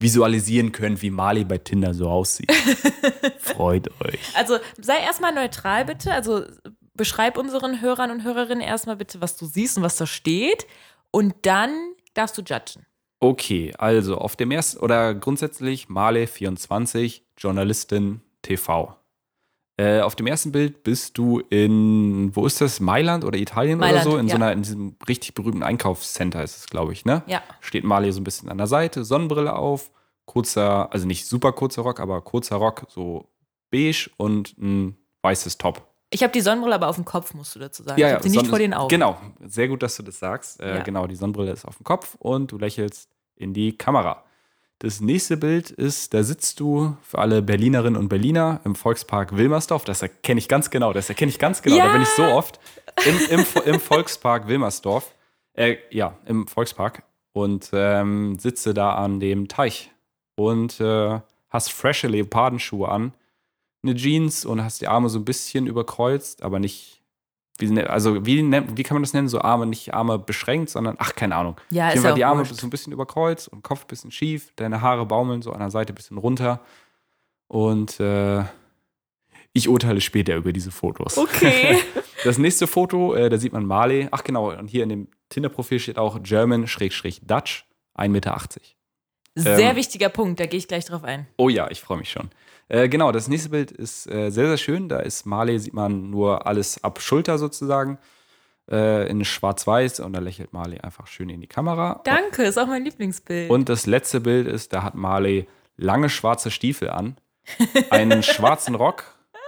visualisieren könnt, wie Marley bei Tinder so aussieht. Freut euch. Also sei erstmal neutral bitte. Also beschreib unseren Hörern und Hörerinnen erstmal bitte, was du siehst und was da steht. Und dann darfst du judgen. Okay, also auf dem ersten oder grundsätzlich Marley 24, Journalistin TV. Äh, auf dem ersten Bild bist du in, wo ist das? Mailand oder Italien Mailand, oder so? In ja. so einer, in diesem richtig berühmten Einkaufscenter ist es, glaube ich, ne? Ja. Steht Marley so ein bisschen an der Seite, Sonnenbrille auf, kurzer, also nicht super kurzer Rock, aber kurzer Rock, so beige und ein weißes Top. Ich habe die Sonnenbrille aber auf dem Kopf, musst du dazu sagen. Ja, ich habe sie nicht Sonne- vor den Augen. Genau, sehr gut, dass du das sagst. Äh, Ja. Genau, die Sonnenbrille ist auf dem Kopf und du lächelst in die Kamera. Das nächste Bild ist, da sitzt du für alle Berlinerinnen und Berliner im Volkspark Wilmersdorf. Das erkenne ich ganz genau. Das erkenne ich ganz genau. Ja. Da bin ich so oft. Im, im, im Volkspark Wilmersdorf. Äh, ja, im Volkspark. Und ähm, sitze da an dem Teich. Und äh, hast frische Leopardenschuhe an. Eine Jeans und hast die Arme so ein bisschen überkreuzt, aber nicht. Wie, ne- also, wie, nennt- wie kann man das nennen? So Arme, nicht Arme beschränkt, sondern, ach, keine Ahnung. Ja, ist auch die Arme wurscht. so ein bisschen überkreuzt und Kopf ein bisschen schief, deine Haare baumeln so an der Seite ein bisschen runter. Und äh, ich urteile später über diese Fotos. Okay. Das nächste Foto, äh, da sieht man Marley. Ach genau, und hier in dem Tinder-Profil steht auch German-Dutch, 1,80 Meter. Sehr Ähm, wichtiger Punkt, da gehe ich gleich drauf ein. Oh ja, ich freue mich schon. Äh, genau, das nächste Bild ist äh, sehr, sehr schön. Da ist Marley, sieht man nur alles ab Schulter sozusagen. Äh, in schwarz-weiß und da lächelt Marley einfach schön in die Kamera. Danke, ist auch mein Lieblingsbild. Und das letzte Bild ist, da hat Marley lange schwarze Stiefel an, einen schwarzen Rock.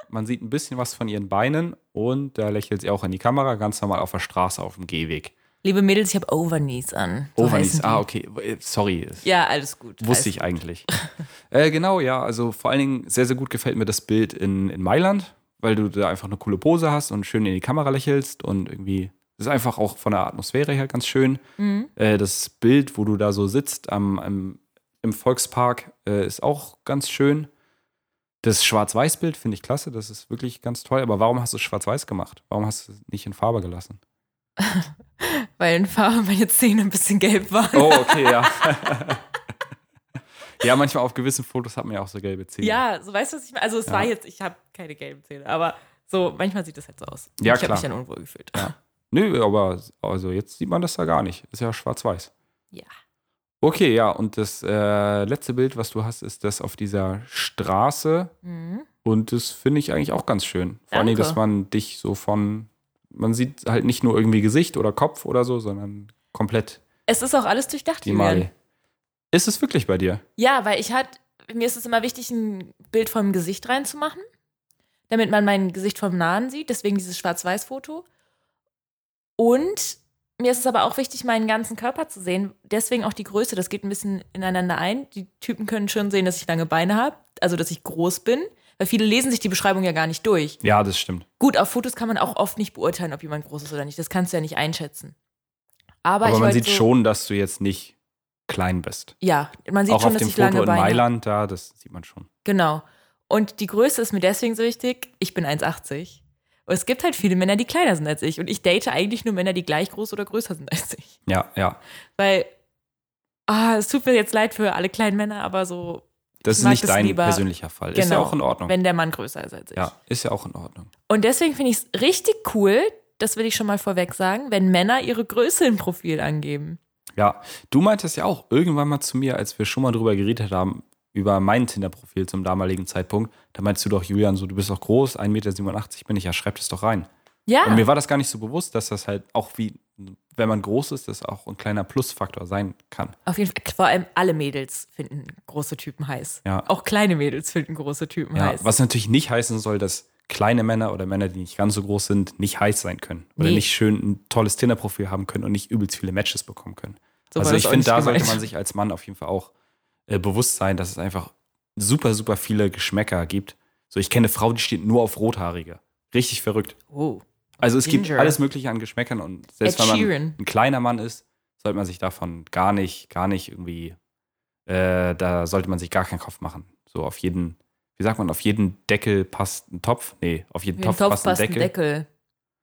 Man sieht ein bisschen was von ihren Beinen und da lächelt sie auch in die Kamera, ganz normal auf der Straße auf dem Gehweg. Liebe Mädels, ich habe Overknees an. So Overknees, ah, okay, sorry. Ja, alles gut. Wusste ich eigentlich. äh, genau, ja, also vor allen Dingen sehr, sehr gut gefällt mir das Bild in, in Mailand, weil du da einfach eine coole Pose hast und schön in die Kamera lächelst und irgendwie, das ist einfach auch von der Atmosphäre her ganz schön. Mhm. Äh, das Bild, wo du da so sitzt am, am, im Volkspark, äh, ist auch ganz schön. Das Schwarz-Weiß-Bild finde ich klasse, das ist wirklich ganz toll. Aber warum hast du es schwarz-weiß gemacht? Warum hast du es nicht in Farbe gelassen? Weil in Farbe meine Zähne ein bisschen gelb waren. Oh, okay, ja. ja, manchmal auf gewissen Fotos hat man ja auch so gelbe Zähne. Ja, so weißt du, was ich meine? Also es Ja. war jetzt, ich habe keine gelben Zähne, aber so manchmal sieht das halt so aus. Ja, ich habe klar. mich dann unwohl gefühlt. Ja. Nö, aber also jetzt sieht man das da gar nicht. Ist ja schwarz-weiß. Ja. Okay, ja, und das äh, letzte Bild, was du hast, ist das auf dieser Straße. Mhm. Und das finde ich eigentlich auch ganz schön. Vor allem, dass man dich so von, man sieht halt nicht nur irgendwie Gesicht oder Kopf oder so, sondern komplett Es ist auch alles durchdacht, die Julian. Ist es wirklich bei dir? Ja, weil ich halt, mir ist es immer wichtig, ein Bild vom Gesicht reinzumachen, damit man mein Gesicht vom Nahen sieht, deswegen dieses Schwarz-Weiß-Foto. Und mir ist es aber auch wichtig, meinen ganzen Körper zu sehen, deswegen auch die Größe, das geht ein bisschen ineinander ein. Die Typen können schon sehen, dass ich lange Beine habe, also dass ich groß bin, weil viele lesen sich die Beschreibung ja gar nicht durch. Ja, das stimmt. Gut, auf Fotos kann man auch oft nicht beurteilen, ob jemand groß ist oder nicht, das kannst du ja nicht einschätzen. Aber, Aber ich man sieht so, schon, dass du jetzt nicht klein bist. Ja, man sieht auch schon, auf dass dem ich lange Foto in Beine habe. Mailand da, das sieht man schon. Genau. Und die Größe ist mir deswegen so wichtig. Ich bin 1,80. Und es gibt halt viele Männer, die kleiner sind als ich. Und ich date eigentlich nur Männer, die gleich groß oder größer sind als ich. Ja, ja. Weil, ah, es tut mir jetzt leid für alle kleinen Männer, aber so, Das Ich ist nicht das dein lieber- persönlicher Fall. Ist ja Genau. auch in Ordnung. wenn der Mann größer ist als ich. Ja, ist ja auch in Ordnung. Und deswegen finde ich es richtig cool, das will ich schon mal vorweg sagen, wenn Männer ihre Größe im Profil angeben. Ja, du meintest ja auch irgendwann mal zu mir, als wir schon mal drüber geredet haben, über mein Tinder-Profil zum damaligen Zeitpunkt, da meinst du doch, Julian, so du bist doch groß, 1,87 Meter bin ich, ja, schreib das doch rein. Ja, Und mir war das gar nicht so bewusst, dass das halt auch wie, wenn man groß ist, das auch ein kleiner Plusfaktor sein kann. auf jeden Fall. Vor allem alle Mädels finden große Typen heiß. Ja. Auch kleine Mädels finden große Typen Ja, heiß. was natürlich nicht heißen soll, dass kleine Männer oder Männer, die nicht ganz so groß sind, nicht heiß sein können. Oder Nee. nicht schön ein tolles Tinder-Profil haben können und nicht übelst viele Matches bekommen können. So also ich finde, da sollte gemeint. man sich als Mann auf jeden Fall auch äh, bewusst sein, dass es einfach super, super viele Geschmäcker gibt. So, ich kenne eine Frau, die steht nur auf Rothaarige. Richtig verrückt. Oh. Also es gibt Ginger. alles Mögliche an Geschmäckern und selbst Ed wenn man Sheeran. ein kleiner Mann ist, sollte man sich davon gar nicht, gar nicht irgendwie, äh, da sollte man sich gar keinen Kopf machen. So auf jeden, wie sagt man, auf jeden Deckel passt ein Topf? Nee, auf jeden Für den Topf, Topf passt ein passt ein Deckel. Deckel.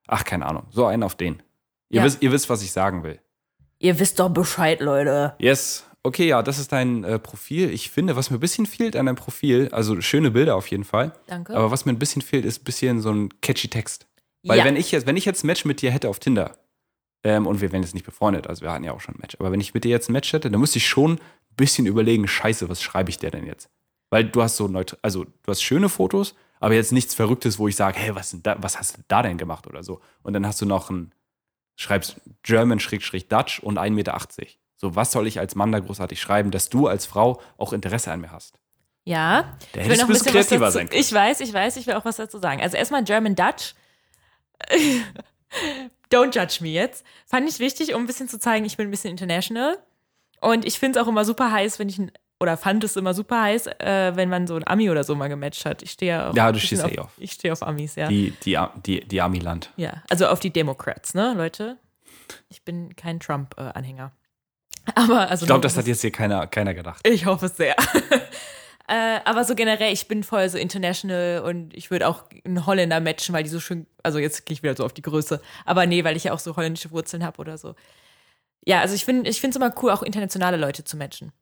Ach, keine Ahnung. So einen auf den. Ihr, Ja. wisst, ihr wisst, was ich sagen will. Ihr wisst doch Bescheid, Leute. Yes. Okay, ja, das ist dein äh, Profil. Ich finde, was mir ein bisschen fehlt an deinem Profil, also schöne Bilder auf jeden Fall, Danke. aber was mir ein bisschen fehlt, ist ein bisschen so ein catchy Text. Weil ja. wenn ich jetzt, wenn ich jetzt ein Match mit dir hätte auf Tinder, ähm, und wir wären jetzt nicht befreundet, also wir hatten ja auch schon ein Match, aber wenn ich mit dir jetzt ein Match hätte, dann müsste ich schon ein bisschen überlegen, scheiße, was schreibe ich dir denn jetzt? Weil du hast so neutral, also du hast schöne Fotos, aber jetzt nichts Verrücktes, wo ich sage, hey, was, da, was hast du da denn gemacht oder so? Und dann hast du noch ein, schreibst German-Dutch und 1,80 Meter. So, was soll ich als Mann da großartig schreiben, dass du als Frau auch Interesse an mir hast? ja. Da Ich will noch ein bisschen was dazu, sein können. Ich weiß, ich weiß, ich will auch was dazu sagen. Also erstmal German Dutch. Don't judge me jetzt. Fand ich wichtig, um ein bisschen zu zeigen, ich bin ein bisschen international. Und ich finde es auch immer super heiß, wenn ich einen oder fand es immer super heiß, äh, wenn man so ein Ami oder so mal gematcht hat. Ich stehe ja auf. Ja, du ein stehst eh auf. auf. Ich stehe auf Amis, ja. Die, die, die, die Amiland. Ja, also auf die Democrats, ne, Leute? Ich bin kein Trump-Anhänger. Aber also. Ich glaube, das hat jetzt hier keiner, keiner gedacht. Ich hoffe es sehr. äh, aber so generell, ich bin voll so international und ich würde auch einen Holländer matchen, weil die so schön, also jetzt gehe ich wieder so auf die Größe, aber nee, weil ich ja auch so holländische Wurzeln habe oder so. Ja, also ich finde ich es immer cool, auch internationale Leute zu matchen.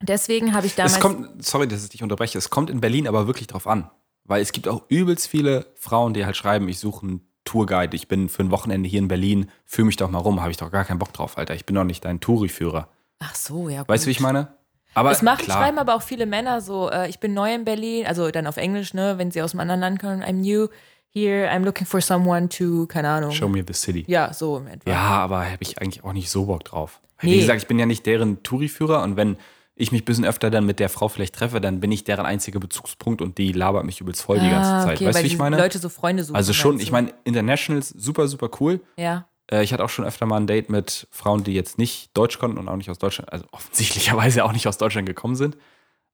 Deswegen habe ich damals. Es kommt, sorry, dass ich dich unterbreche, es kommt in Berlin aber wirklich drauf an. Weil es gibt auch übelst viele Frauen, die halt schreiben, ich suche einen Tourguide, ich bin für ein Wochenende hier in Berlin, fühl mich doch mal rum, habe ich doch gar keinen Bock drauf, Alter. Ich bin doch nicht dein Touri-Führer. Ach so, ja. Gut. Weißt du, wie ich meine? Aber Es machen, klar, schreiben aber auch viele Männer so, äh, ich bin neu in Berlin, also dann auf Englisch, ne, wenn sie aus einem anderen Land kommen, I'm new here, I'm looking for someone to, keine Ahnung. show me the city. Ja, so im etwa. Ja, aber habe ich eigentlich auch nicht so Bock drauf. Wie Nee. gesagt, ich bin ja nicht deren Touri-Führer und wenn ich mich ein bisschen öfter dann mit der Frau vielleicht treffe, dann bin ich deren einziger Bezugspunkt und die labert mich übelst voll die ganze Ah, Zeit. okay, weißt du, wie ich meine? Leute so Freunde suchen. also schon, ich meine, Internationals super, super cool. Ja. Äh, ich hatte auch schon öfter mal ein Date mit Frauen, die jetzt nicht Deutsch konnten und auch nicht aus Deutschland, also offensichtlicherweise auch nicht aus Deutschland gekommen sind.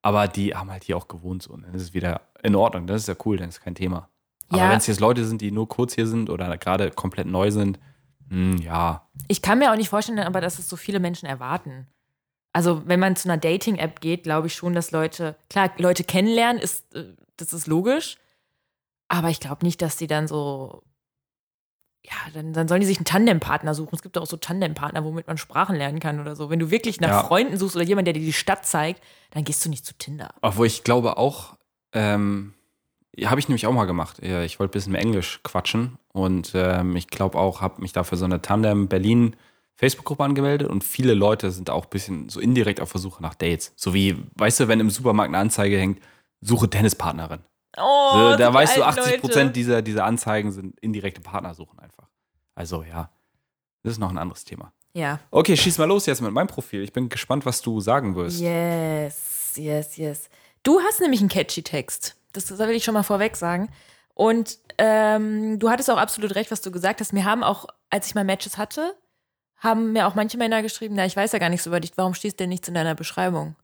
Aber die haben halt hier auch gewohnt so. Und dann ist es wieder in Ordnung. Das ist ja cool, dann ist kein Thema. Aber Ja. wenn es jetzt Leute sind, die nur kurz hier sind oder gerade komplett neu sind, hm, ja, Ich kann mir auch nicht vorstellen, aber dass es so viele Menschen erwarten. Also, wenn man zu einer Dating-App geht, glaube ich schon, dass Leute, klar, Leute kennenlernen, ist, äh, das ist logisch. Aber ich glaube nicht, dass die dann so, ja, dann, dann sollen die sich einen Tandempartner suchen. Es gibt auch so Tandempartner, womit man Sprachen lernen kann oder so. Wenn du wirklich nach Ja. Freunden suchst oder jemand, der dir die Stadt zeigt, dann gehst du nicht zu Tinder. Obwohl ich glaube auch, ähm, habe ich nämlich auch mal gemacht. Ich wollte ein bisschen mehr Englisch quatschen und ähm, ich glaube auch, habe mich dafür so eine Tandem Berlin Facebook-Gruppe angemeldet und viele Leute sind auch ein bisschen so indirekt auf Versuche nach Dates. So wie, weißt du, wenn im Supermarkt eine Anzeige hängt, suche Tennispartnerin. Oh, So, da weißt du, alten 80 Leute. Prozent dieser, dieser Anzeigen sind indirekte Partnersuchen einfach. Also ja, das ist noch ein anderes Thema. Ja. Okay, schieß mal los jetzt mit meinem Profil. Ich bin gespannt, was du sagen wirst. Yes, yes, yes. Du hast nämlich einen catchy Text. Das, das will ich schon mal vorweg sagen. Und ähm, du hattest auch absolut recht, was du gesagt hast. Mir haben auch, als ich mal Matches hatte, haben mir auch manche Männer geschrieben, na, ich weiß ja gar nichts über dich, warum stehst denn nichts in deiner Beschreibung?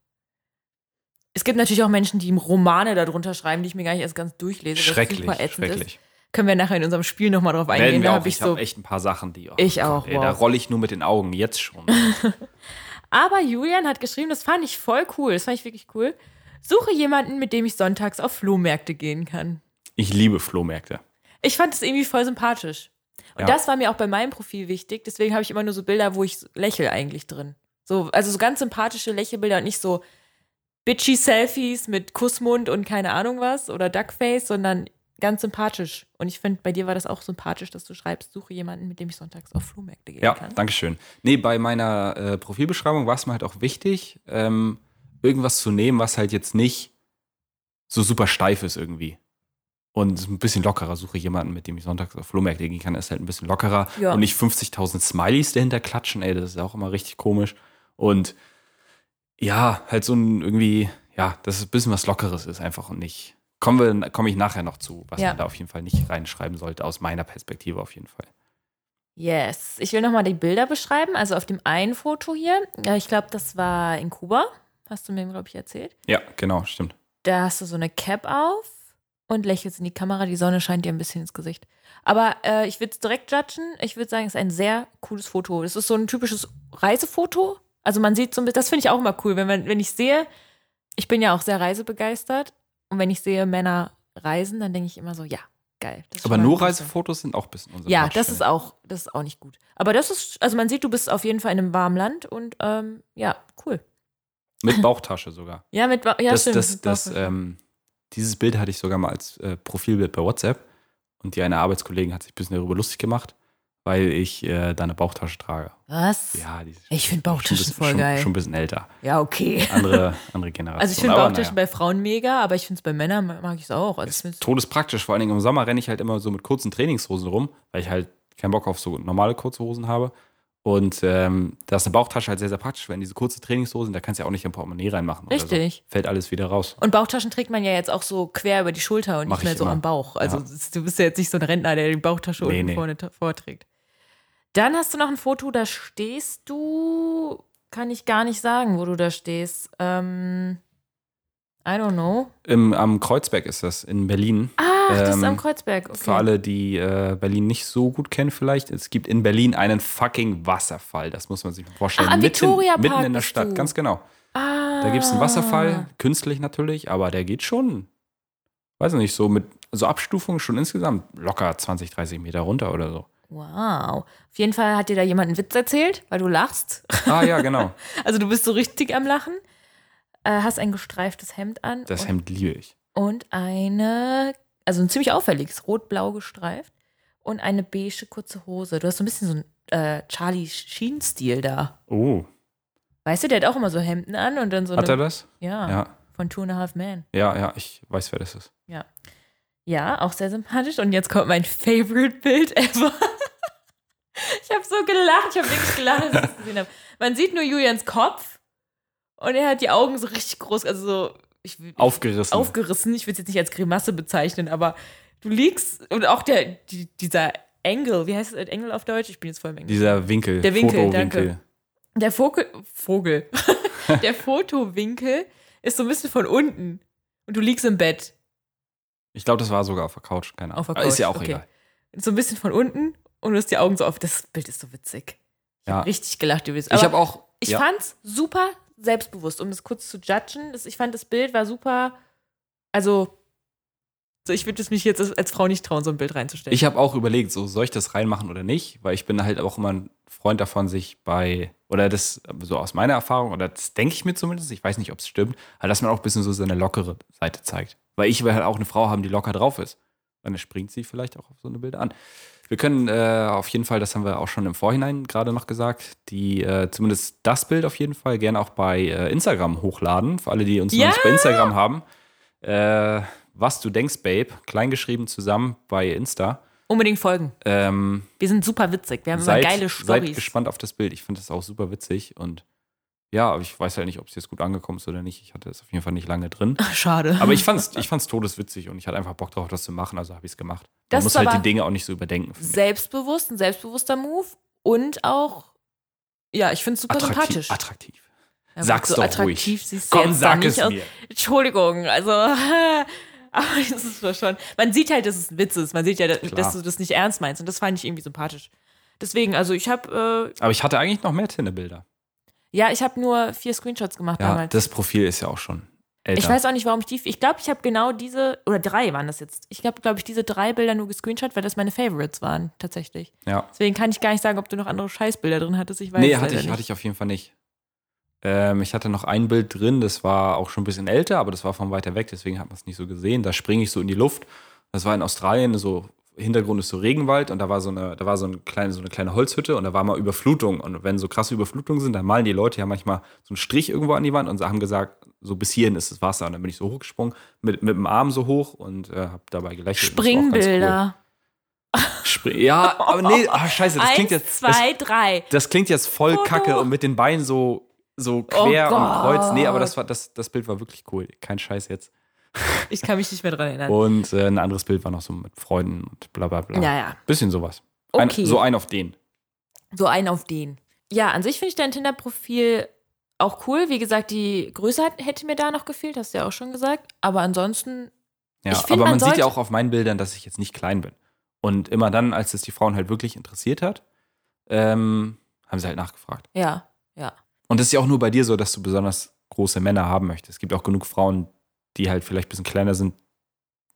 Es gibt natürlich auch Menschen, die Romane darunter schreiben, die ich mir gar nicht erst ganz durchlese. Schrecklich, schrecklich. Ist. Können wir nachher in unserem Spiel nochmal drauf eingehen. wir Da auch. ich Ich so. habe echt ein paar Sachen, die. oh Ich auch, Ey, Da wow. rolle ich nur mit den Augen, jetzt schon. Aber Julian hat geschrieben, das fand ich voll cool. Das fand ich wirklich cool. Suche jemanden, mit dem ich sonntags auf Flohmärkte gehen kann. Ich liebe Flohmärkte. Ich fand es irgendwie voll sympathisch. Und Ja. das war mir auch bei meinem Profil wichtig. Deswegen habe ich immer nur so Bilder, wo ich so lächle eigentlich drin. So, also so ganz sympathische Lächelbilder und nicht so bitchy Selfies mit Kussmund und keine Ahnung was oder Duckface, sondern ganz sympathisch. Und ich finde, bei dir war das auch sympathisch, dass du schreibst, suche jemanden, mit dem ich sonntags auf Flohmärkte gehen Ja, kann. danke schön. Nee, bei meiner äh, Profilbeschreibung war es mir halt auch wichtig, ähm, irgendwas zu nehmen, was halt jetzt nicht so super steif ist irgendwie. Und ein bisschen lockerer suche jemanden, mit dem ich sonntags auf Flohmärkte gehen kann, ist halt ein bisschen lockerer. Ja. Und nicht 50.000 Smileys dahinter klatschen, ey, das ist auch immer richtig komisch. Und ja, halt so ein irgendwie, ja, dass es ein bisschen was Lockeres ist einfach und nicht. Kommen wir, komme ich nachher noch zu, was Ja. man da auf jeden Fall nicht reinschreiben sollte, aus meiner Perspektive auf jeden Fall. Yes. Ich will nochmal die Bilder beschreiben. Also auf dem einen Foto hier, ich glaube, das war in Kuba. Hast du mir, glaube ich, erzählt. Ja, genau, stimmt. Da hast du so eine Cap auf und lächelst in die Kamera. Die Sonne scheint dir ein bisschen ins Gesicht. Aber äh, ich würde es direkt judgen. Ich würde sagen, es ist ein sehr cooles Foto. Es ist so ein typisches Reisefoto. Also man sieht so ein bisschen, das finde ich auch immer cool, wenn, man, wenn ich sehe, ich bin ja auch sehr reisebegeistert. Und wenn ich sehe Männer reisen, dann denke ich immer so, ja, geil. Aber nur Reisefotos sind auch ein bisschen unser Ja, das ist auch, das ist auch nicht gut. Aber das ist, also man sieht, du bist auf jeden Fall in einem warmen Land und ähm, ja, cool. Mit Bauchtasche sogar. Ja, mit Wa- ja, das, stimmt. das, das, Bauchtasche. ähm, dieses Bild hatte ich sogar mal als äh, Profilbild bei WhatsApp. Und die eine Arbeitskollegin hat sich ein bisschen darüber lustig gemacht, weil ich äh, da eine Bauchtasche trage. Was? Ja, die Ich finde Bauchtaschen bisschen- voll schon, geil. Schon ein bisschen älter. Ja, okay. Andere, andere Generation. Also ich finde Bauchtaschen naja. bei Frauen mega, aber ich finde es bei Männern mag ich es auch. Also Ist todespraktisch. Vor allen Dingen im Sommer renne ich halt immer so mit kurzen Trainingshosen rum, weil ich halt keinen Bock auf so normale kurze Hosen habe. Und ähm, da ist eine Bauchtasche halt sehr, sehr praktisch, wenn diese kurze Trainingshosen, da kannst du ja auch nicht ein Portemonnaie reinmachen. Oder Richtig. So. Fällt alles wieder raus. und Bauchtaschen trägt man ja jetzt auch so quer über die Schulter und Mach nicht mehr so immer. am Bauch. Also Ja. du bist ja jetzt nicht so ein Rentner, der die Bauchtasche Nee, unten nee. vorne vorträgt. Dann hast du noch ein Foto, da stehst du kann ich gar nicht sagen, wo du da stehst. Ähm, I don't know. Im, am Kreuzberg ist das, in Berlin. Ah, das ist Ähm, am Kreuzberg. Okay. Für alle, die äh, Berlin nicht so gut kennen, vielleicht. Es gibt in Berlin einen fucking Wasserfall. Das muss man sich mal vorstellen. Ach, am mitten, Viktoriapark mitten in der Stadt, du. ganz genau. ah. Da gibt es einen Wasserfall, künstlich natürlich, aber der geht schon, weiß nicht, so mit so Abstufungen schon insgesamt locker 20, 30 Meter runter oder so. Wow. Auf jeden Fall hat dir da jemand einen Witz erzählt, weil du lachst. Ah ja, genau. Also du bist so richtig am Lachen. Äh, hast ein gestreiftes Hemd an. Das und, Hemd liebe ich. und eine, also ein ziemlich auffälliges, rot-blau gestreift. Und eine beige kurze Hose. Du hast so ein bisschen so einen äh, Charlie Sheen-Stil da. Oh, Weißt du, der hat auch immer so Hemden an und dann so hat er eine, das? ja, Ja, von Two and a Half Men. ja, ja, ich weiß, wer das ist. Ja. Ja, auch sehr sympathisch. Und jetzt kommt mein Favorite-Bild ever. ich habe so gelacht. Ich habe wirklich gelacht, als ich das gesehen habe. Man sieht nur Julians Kopf und er hat die Augen so richtig groß, also so ich, Aufgerissen. aufgerissen. Ich will es jetzt nicht als Grimasse bezeichnen, aber du liegst und auch der, die, dieser Engel, wie heißt das Engel auf Deutsch? Ich bin jetzt voll im Englisch. Dieser Winkel, Der Winkel, Fotowinkel. danke. Der Vogel, Vogel. der Fotowinkel ist so ein bisschen von unten und du liegst im Bett. Ich glaube, das war sogar auf der Couch, keine Ahnung. Auf der Aber Ist ja Couch, auch okay. egal. so ein bisschen von unten und du hast die Augen so auf. Das Bild ist so witzig. Ich Ja. habe richtig gelacht übrigens. Ich Aber habe auch. ich ja. fand's super selbstbewusst, um das kurz zu judgen. Das, ich fand, das Bild war super. Also, so ich würde es mich jetzt als, Frau nicht trauen, so ein Bild reinzustellen. Ich habe auch überlegt, so soll ich das reinmachen oder nicht, weil ich bin halt auch immer ein Freund davon, sich bei, oder das so aus meiner Erfahrung, oder das denke ich mir zumindest, ich weiß nicht, ob es stimmt, aber dass man auch ein bisschen so seine lockere Seite zeigt. Weil ich will halt auch eine Frau haben, die locker drauf ist. Dann springt sie vielleicht auch auf so eine Bilder an. Wir können äh, auf jeden Fall, das haben wir auch schon im Vorhinein gerade noch gesagt, die äh, zumindest das Bild auf jeden Fall gerne auch bei äh, Instagram hochladen. Für alle, die uns Ja! noch nicht bei Instagram haben. Äh, was du denkst, Babe, kleingeschrieben zusammen bei Insta. Unbedingt folgen. Ähm, Wir sind super witzig. Wir haben seid, immer geile seid Stories. gespannt auf das Bild. Ich finde das auch super witzig und ja, aber ich weiß halt nicht, ob es jetzt gut angekommen ist oder nicht. Ich hatte es auf jeden Fall nicht lange drin. Schade. Aber ich fand's, ich fand's todeswitzig und ich hatte einfach Bock drauf, das zu machen, also habe ich es gemacht. Man Das muss halt die Dinge auch nicht so überdenken. selbstbewusst, ein selbstbewusster Move und auch, ja, ich finde es super Attraktiv. sympathisch. attraktiv. Ja, Sag's so doch attraktiv ruhig. siehst du Komm, sag es aus. mir. Entschuldigung, also, aber das ist doch schon, man sieht halt, dass es ein Witz ist. Man sieht ja, dass, dass du das nicht ernst meinst und das fand ich irgendwie sympathisch. Deswegen, also ich habe, äh, Aber ich hatte eigentlich noch mehr Tinne-Bilder. Ja, ich habe nur vier Screenshots gemacht Ja, damals. das Profil ist ja auch schon älter. Ich weiß auch nicht, warum ich die. Ich glaube, ich habe genau diese, oder drei waren das jetzt. Ich habe, glaube ich, diese drei Bilder nur gescreenshot, weil das meine Favorites waren, tatsächlich. ja. Deswegen kann ich gar nicht sagen, ob du noch andere Scheißbilder drin hattest. Ich weiß Nee, hatte ich, nicht. hatte ich auf jeden Fall nicht. Ähm, ich hatte noch ein Bild drin, das war auch schon ein bisschen älter, aber das war von weiter weg, deswegen hat man es nicht so gesehen. Da springe ich so in die Luft. Das war in Australien, so Hintergrund ist so Regenwald und da war so eine, da war so eine kleine, so eine kleine Holzhütte und da war mal Überflutung. Und wenn so krasse Überflutungen sind, dann malen die Leute ja manchmal so einen Strich irgendwo an die Wand und sie haben gesagt, so bis hierhin ist das Wasser. Und dann bin ich so hochgesprungen, mit, mit dem Arm so hoch und äh, habe dabei gelächelt. Das Springbilder. Cool. Ja, aber nee, ah, scheiße, das klingt Eins, jetzt. Das, zwei, drei. das klingt jetzt voll Foto. kacke und mit den Beinen so, so quer Oh und kreuz. Nee, aber das, war, das, das Bild war wirklich cool. Kein Scheiß jetzt. Ich kann mich nicht mehr dran erinnern. Und äh, ein anderes Bild war noch so mit Freunden und bla bla bla. Ja, ja. Bisschen sowas. Ein, Okay. so ein auf den. So einen auf den. Ja, an sich finde ich dein Tinder-Profil auch cool. Wie gesagt, die Größe hat, hätte mir da noch gefehlt, hast du ja auch schon gesagt. Aber ansonsten, Ja, find, aber man, man sieht ja auch auf meinen Bildern, dass ich jetzt nicht klein bin. Und immer dann, als es die Frauen halt wirklich interessiert hat, ähm, haben sie halt nachgefragt. ja, ja. Und es ist ja auch nur bei dir so, dass du besonders große Männer haben möchtest. Es gibt auch genug Frauen, die halt vielleicht ein bisschen kleiner sind,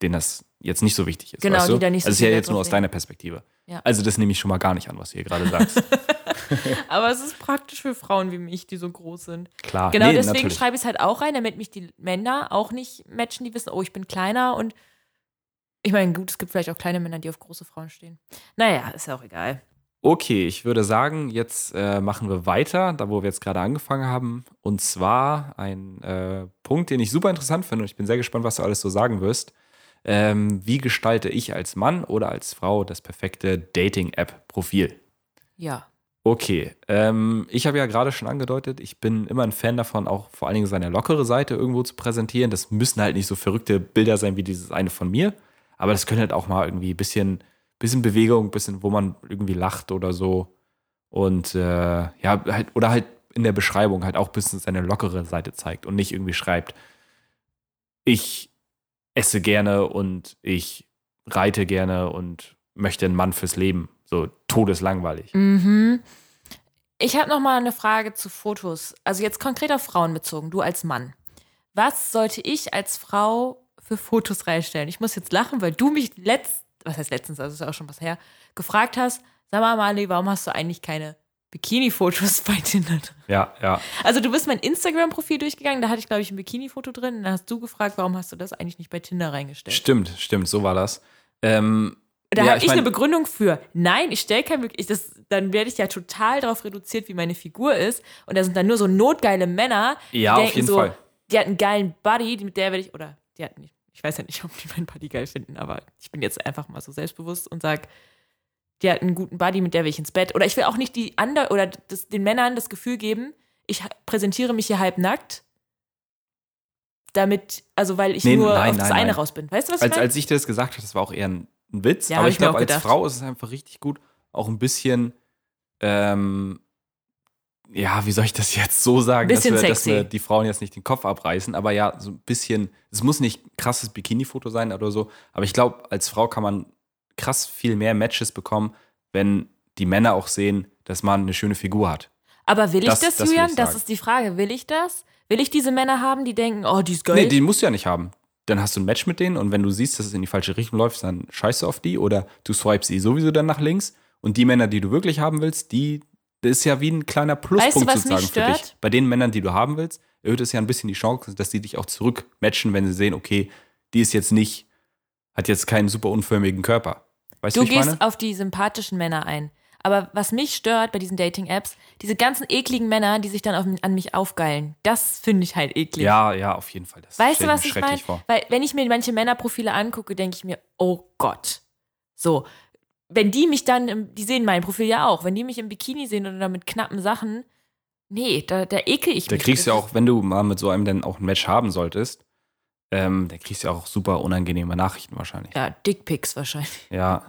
denen das jetzt nicht so wichtig ist. Genau, weißt du? die da nicht so Also ist ja jetzt nur aus deiner Perspektive. Ja. Also das nehme ich schon mal gar nicht an, was du hier gerade sagst. Aber es ist praktisch für Frauen wie mich, die so groß sind. Klar. Genau nee, deswegen natürlich. schreibe ich es halt auch rein, damit mich die Männer auch nicht matchen, die wissen, oh, ich bin kleiner und ich meine, gut, es gibt vielleicht auch kleine Männer, die auf große Frauen stehen. Naja, ist ja auch egal. Okay, ich würde sagen, jetzt äh, machen wir weiter, da wo wir jetzt gerade angefangen haben. Und zwar ein äh, Punkt, den ich super interessant finde und ich bin sehr gespannt, was du alles so sagen wirst. Ähm, wie gestalte ich als Mann oder als Frau das perfekte Dating-App-Profil? Ja. Okay, ähm, ich habe ja gerade schon angedeutet, ich bin immer ein Fan davon, auch vor allen Dingen seine lockere Seite irgendwo zu präsentieren. Das müssen halt nicht so verrückte Bilder sein wie dieses eine von mir, aber das können halt auch mal irgendwie ein bisschen, bisschen Bewegung, bisschen, wo man irgendwie lacht oder so. Und äh, ja, halt, oder halt in der Beschreibung halt auch ein bisschen seine lockere Seite zeigt und nicht irgendwie schreibt, ich esse gerne und ich reite gerne und möchte einen Mann fürs Leben. So todeslangweilig. Mhm. Ich habe noch mal eine Frage zu Fotos. Also jetzt konkret auf Frauen bezogen, du als Mann. Was sollte ich als Frau für Fotos reinstellen? Ich muss jetzt lachen, weil du mich letzt, was heißt letztens, also ist auch schon was her, gefragt hast, sag mal, Mali, warum hast du eigentlich keine Bikini-Fotos bei Tinder drin? Ja, ja. Also du bist mein Instagram-Profil durchgegangen, da hatte ich, glaube ich, ein Bikini-Foto drin. Und dann hast du gefragt, warum hast du das eigentlich nicht bei Tinder reingestellt? Stimmt, stimmt, so war das. Ähm, Da ja, habe ich, mein- eine Begründung für. Nein, ich stelle kein ich das, dann werde ich ja total darauf reduziert, wie meine Figur ist. Und da sind dann nur so notgeile Männer, die Ja, denken so, Fall. die hat einen geilen Buddy, mit der werde ich, oder die hat nicht, ich weiß ja nicht, ob die meinen Buddy geil finden, aber ich bin jetzt einfach mal so selbstbewusst und sage, die hat einen guten Buddy, mit der will ich ins Bett. Oder ich will auch nicht die andere oder das, den Männern das Gefühl geben, ich präsentiere mich hier halb nackt. Damit, also weil ich Nee, nur nein, auf das nein, eine nein. raus bin. Weißt du, was ich als, meine? als ich dir das gesagt habe, das war auch eher ein, ein Witz. Ja, aber ich ich glaube, als. Frau ist es einfach richtig gut, auch ein bisschen, ähm, ja, wie soll ich das jetzt so sagen, dass, wir, dass wir die Frauen jetzt nicht den Kopf abreißen, aber ja, so ein bisschen, es muss nicht ein krasses Bikini-Foto sein oder so, aber ich glaube, als Frau kann man krass viel mehr Matches bekommen, wenn die Männer auch sehen, dass man eine schöne Figur hat. Aber will ich Das- das, Julian? ich das ist die Frage. Will ich das? Will ich diese Männer haben, die denken, oh, die ist geil? Nee, die musst du ja nicht haben. Dann hast du ein Match mit denen und wenn du siehst, dass es in die falsche Richtung läuft, dann scheißt du auf die oder du swipest sie sowieso dann nach links. Und die Männer, die du wirklich haben willst, die, das ist ja wie ein kleiner Pluspunkt was mich sozusagen für dich. Bei den Männern, die du haben willst, erhöht es ja ein bisschen die Chance, dass die dich auch zurückmatchen, wenn sie sehen, okay, die ist jetzt nicht, hat jetzt keinen super unförmigen Körper. Weißt du, du gehst meine? auf die sympathischen Männer ein. Aber was mich stört bei diesen Dating-Apps, diese ganzen ekligen Männer, die sich dann auf, an mich aufgeilen, das finde ich halt eklig. Ja, ja, auf jeden Fall. Das Weißt du, was ich schrecklich meine? Weil, wenn ich mir manche Männerprofile angucke, denke ich mir, oh Gott. So. Wenn die mich dann, im, die sehen mein Profil ja auch, wenn die mich im Bikini sehen oder mit knappen Sachen, nee, da, da ekel ich Da mich. kriegst du ja auch, wenn du mal mit so einem dann auch ein Match haben solltest, ähm, da kriegst du ja auch super unangenehme Nachrichten wahrscheinlich. Ja, Dickpics wahrscheinlich. Ja.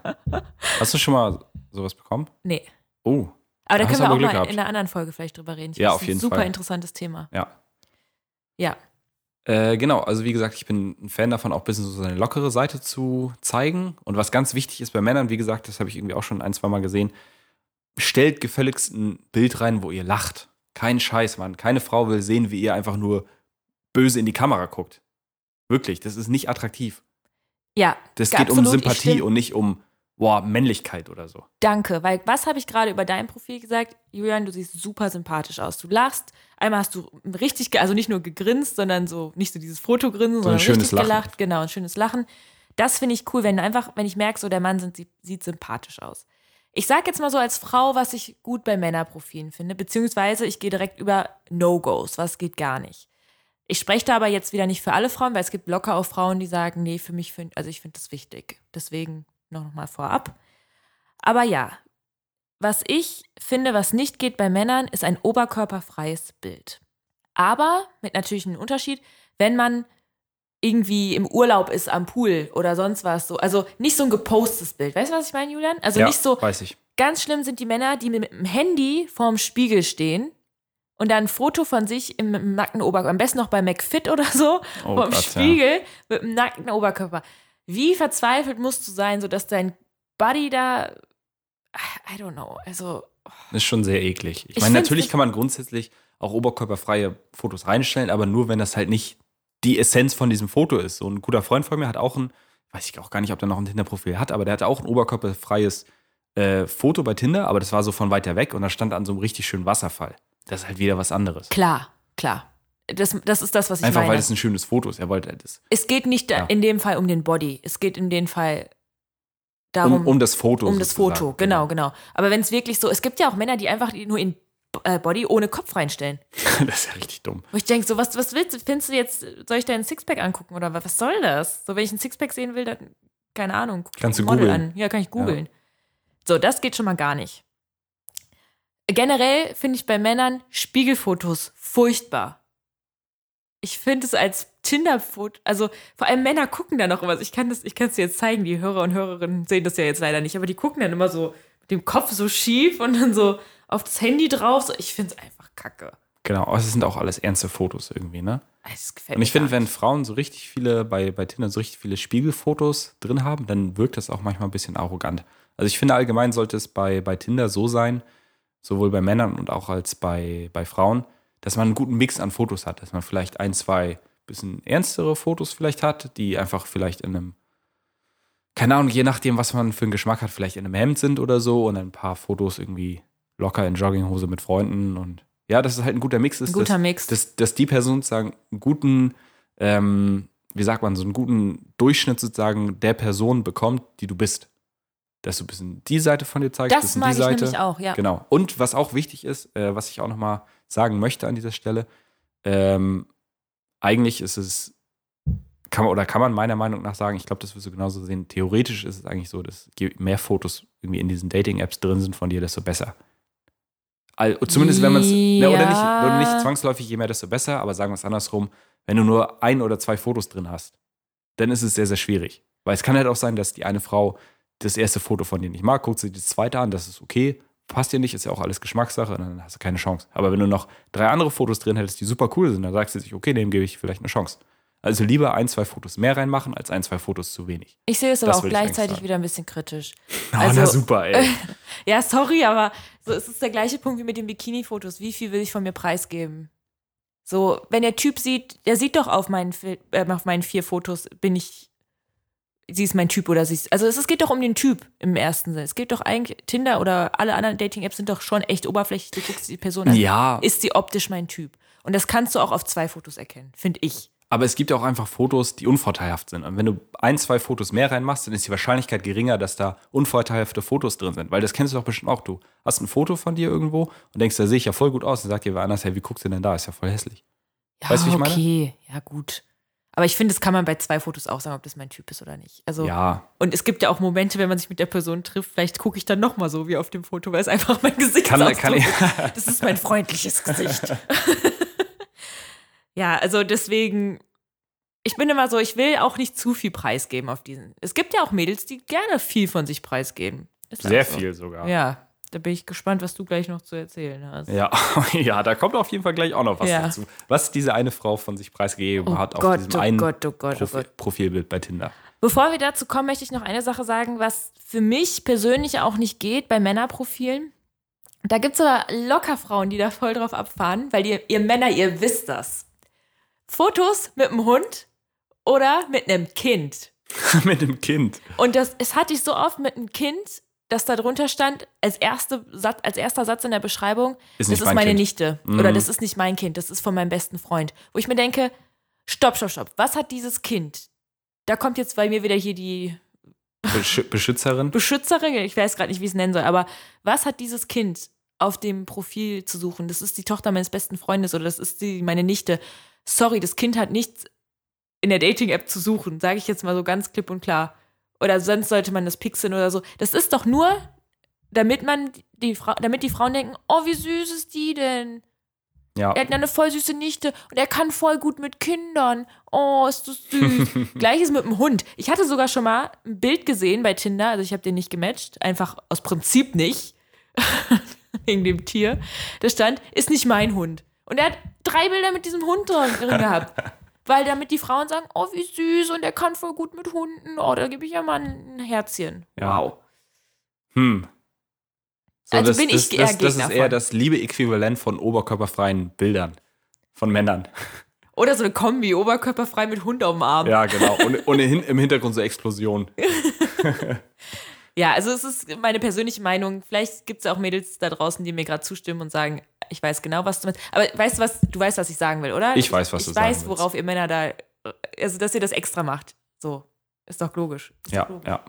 Hast du schon mal sowas bekommen? Nee. Oh, Aber da Da können wir auch Glück mal gehabt. in einer anderen Folge vielleicht drüber reden. Ich Ja, auf das ist jeden ein super Fall. interessantes Thema. ja. Ja. Äh, genau, also wie gesagt, ich bin ein Fan davon, auch ein bisschen so seine lockere Seite zu zeigen. Und was ganz wichtig ist bei Männern, wie gesagt, das habe ich irgendwie auch schon ein, zwei Mal gesehen, stellt gefälligst ein Bild rein, wo ihr lacht. Kein Scheiß, Mann. Keine Frau will sehen, wie ihr einfach nur böse in die Kamera guckt. Wirklich, das ist nicht attraktiv. Ja, Das geht um absolut, ich Sympathie und nicht um, boah, Männlichkeit oder so. danke. Weil was habe ich gerade über dein Profil gesagt? Julian, du siehst super sympathisch aus. Du lachst. Einmal hast du richtig, also nicht nur gegrinst, sondern so, nicht so dieses Fotogrinsen, sondern schönes richtig Lachen. gelacht. Genau, ein schönes Lachen. Das finde ich cool, wenn einfach, wenn ich merke, so der Mann sind, sieht sympathisch aus. Ich sage jetzt mal so als Frau, was ich gut bei Männerprofilen finde, beziehungsweise ich gehe direkt über No-Gos, was geht gar nicht. Ich spreche da aber jetzt wieder nicht für alle Frauen, weil es gibt locker auch Frauen, die sagen, nee, für mich, find, also ich finde das wichtig. Deswegen noch, mal vorab. Aber ja, was ich finde, was nicht geht bei Männern, ist ein oberkörperfreies Bild. Aber mit natürlich einem Unterschied, wenn man irgendwie im Urlaub ist am Pool oder sonst was so. Also nicht so ein gepostetes Bild. Weißt du, was ich meine, Julian? Also ja, nicht so, weiß ich. Ganz schlimm sind die Männer, die mit dem Handy vorm Spiegel stehen und dann ein Foto von sich im, im nackten Oberkörper, am besten noch bei McFit oder so, Oh vorm Gott, ja. Spiegel mit dem nackten Oberkörper. Wie verzweifelt musst du sein, sodass dein Buddy da, I don't know, also Das ist schon sehr eklig. Ich, Ich meine, natürlich kann man grundsätzlich auch oberkörperfreie Fotos reinstellen, aber nur, wenn das halt nicht die Essenz von diesem Foto ist. So ein guter Freund von mir hat auch ein, weiß ich auch gar nicht, ob der noch ein Tinder-Profil hat, aber der hatte auch ein oberkörperfreies äh, Foto bei Tinder, aber das war so von weiter weg und da stand an so einem richtig schönen Wasserfall. Das ist halt wieder was anderes. klar, klar. Das, das ist das, was ich Einfach meine. weil es ein schönes Foto ist. Er wollte halt das. es geht nicht Ja. in dem Fall um den Body. Es geht in dem Fall darum, Um, um das Foto. Um das sozusagen. Foto, genau, genau. Aber wenn es wirklich so, es gibt ja auch Männer, die einfach nur in äh, Body ohne Kopf reinstellen. das ist ja richtig dumm. Wo ich denke, so, was, was willst du? Findest du jetzt, soll ich deinen Sixpack angucken oder was, was soll das? So, wenn ich einen Sixpack sehen will, dann, keine Ahnung, guck ich Kannst mir du Model googeln. an. Ja, kann ich googeln. So, das geht schon mal gar nicht. Generell finde ich bei Männern Spiegelfotos furchtbar. Ich finde es als Tinder-Foto, also vor allem Männer gucken da noch immer. Ich kann das, ich kann es dir jetzt zeigen, die Hörer und Hörerinnen sehen das ja jetzt leider nicht, aber die gucken dann immer so mit dem Kopf so schief und dann so auf das Handy drauf. So, ich finde es einfach kacke. Genau, aber es sind auch alles ernste Fotos irgendwie, ne? Das gefällt Und ich finde, wenn. Frauen so richtig viele bei, bei Tinder so richtig viele Spiegelfotos drin haben, dann wirkt das auch manchmal ein bisschen arrogant. Also ich finde allgemein sollte es bei, bei Tinder so sein, sowohl bei Männern und auch als bei, bei Frauen, dass man einen guten Mix an Fotos hat, dass man vielleicht ein, zwei bisschen ernstere Fotos vielleicht hat, die einfach vielleicht in einem, keine Ahnung, je nachdem, was man für einen Geschmack hat, vielleicht in einem Hemd sind oder so und ein paar Fotos irgendwie locker in Jogginghose mit Freunden und ja, dass es halt ein guter Mix ist. Ein guter dass, Mix. Dass, dass die Person sozusagen einen guten, ähm, wie sagt man, so einen guten Durchschnitt sozusagen der Person bekommt, die du bist. Dass du ein bisschen die Seite von dir zeigst, Das bisschen mag die ich Seite. nämlich auch, ja. Genau. Und was auch wichtig ist, äh, was ich auch nochmal sagen möchte an dieser Stelle, ähm, eigentlich ist es, kann man, oder kann man meiner Meinung nach sagen, ich glaube, das wirst du genauso sehen, theoretisch ist es eigentlich so, dass je mehr Fotos irgendwie in diesen Dating-Apps drin sind von dir, desto besser. All, zumindest wenn man es, ne, oder, nicht, Ja. oder nicht zwangsläufig, je mehr, desto besser, aber sagen wir es andersrum, wenn du nur ein oder zwei Fotos drin hast, dann ist es sehr, sehr schwierig. Weil es kann halt auch sein, dass die eine Frau das erste Foto von dir nicht mag, guckt sie das zweite an, das ist okay, passt dir nicht, ist ja auch alles Geschmackssache, dann hast du keine Chance. Aber wenn du noch drei andere Fotos drin hättest, die super cool sind, dann sagst du sich, okay, dem gebe ich vielleicht eine Chance. Also lieber ein, zwei Fotos mehr reinmachen, als ein, zwei Fotos zu wenig. Ich sehe es aber Das auch gleichzeitig wieder ein bisschen kritisch. Oh, Also- na super, ey. Ja, sorry, aber so es ist der gleiche Punkt wie mit den Bikini-Fotos. Wie viel will ich von mir preisgeben? So, wenn der Typ sieht, der sieht doch auf meinen, äh, auf meinen vier Fotos, bin ich, sie ist mein Typ oder sie ist, also es, es geht doch um den Typ im ersten Sinne. Es geht doch eigentlich, Tinder oder alle anderen Dating-Apps sind doch schon echt oberflächlich. Du guckst die Person an. Ja, Ist sie optisch mein Typ? Und das kannst du auch auf zwei Fotos erkennen, finde ich. aber es gibt ja auch einfach Fotos, die unvorteilhaft sind. Und wenn du ein, zwei Fotos mehr reinmachst, dann ist die Wahrscheinlichkeit geringer, dass da unvorteilhafte Fotos drin sind. Weil das kennst du doch bestimmt auch. Du hast ein Foto von dir irgendwo und denkst, da sehe ich ja voll gut aus. Dann sagt dir wer anders, hey, wie guckst du denn da? Ist ja voll hässlich. Ja, Weißt du, wie ich meine? okay, ja gut. Aber ich finde, das kann man bei zwei Fotos auch sagen, ob das mein Typ ist oder nicht. Also Ja, Und es gibt ja auch Momente, wenn man sich mit der Person trifft, vielleicht gucke ich dann nochmal so wie auf dem Foto, weil es einfach mein Gesicht kann, kann ich. Das ist mein freundliches Gesicht. ja, also deswegen, ich bin immer so, ich will auch nicht zu viel preisgeben auf diesen. Es gibt ja auch Mädels, die gerne viel von sich preisgeben. Ist Sehr so. viel sogar. Ja, da bin ich gespannt, was du gleich noch zu erzählen hast. Ja, ja, da kommt auf jeden Fall gleich auch noch was Ja. dazu. Was diese eine Frau von sich preisgegeben Oh hat auf Gott, diesem oh einen Gott, oh Gott, oh Profi. Profilbild bei Tinder. Bevor wir dazu kommen, möchte ich noch eine Sache sagen, was für mich persönlich auch nicht geht bei Männerprofilen. Da gibt es aber locker Frauen, die da voll drauf abfahren, weil ihr, ihr Männer, ihr wisst das. Fotos mit einem Hund oder mit einem Kind. Mit dem Kind. Und das, es hatte ich so oft mit einem Kind, dass da drunter stand, als, erste Satz, als erster Satz in der Beschreibung, Ist das ist mein meine Kind. Nichte. Mhm. Oder das ist nicht mein Kind, das ist von meinem besten Freund. Wo ich mir denke, stopp, stopp, stopp. Was hat dieses Kind? Da kommt jetzt bei mir wieder hier die Besch Beschützerin. Beschützerin, ich weiß gerade nicht, wie ich es nennen soll, aber was hat dieses Kind auf dem Profil zu suchen? Das ist die Tochter meines besten Freundes oder das ist die, meine Nichte. Sorry, das Kind hat nichts in der Dating-App zu suchen, sage ich jetzt mal so ganz klipp und klar. Oder sonst sollte man das pixeln oder so. Das ist doch nur, damit man die Frau, damit die Frauen denken, oh, wie süß ist die denn? Ja. Er hat eine voll süße Nichte und er kann voll gut mit Kindern. Oh, ist das süß. Gleiches mit dem Hund. Ich hatte sogar schon mal ein Bild gesehen bei Tinder, also ich habe den nicht gematcht, einfach aus Prinzip nicht. Wegen dem Tier. Da stand, ist nicht mein Hund. Und er hat drei Bilder mit diesem Hund drin drin gehabt. Weil damit die Frauen sagen, oh, wie süß und er kann voll gut mit Hunden. Oh, da gebe ich ja mal ein Herzchen. Ja. Wow. Hm. So, Also das, bin das, ich eher das, das ist eher von. das liebe Äquivalent von oberkörperfreien Bildern von Männern. Oder so eine Kombi, oberkörperfrei mit Hund auf dem Arm. Ja, genau. Und, und im Hintergrund so Explosion. Ja, also es ist meine persönliche Meinung. Vielleicht gibt es auch Mädels da draußen, die mir gerade zustimmen und sagen, ich weiß genau, was du meinst. Aber weißt du was, du weißt, was ich sagen will, oder? Ich weiß, was ich du Ich sagen weiß, willst. worauf ihr Männer da, also dass ihr das extra macht. So, ist doch logisch. Ist Ja, doch logisch. ja.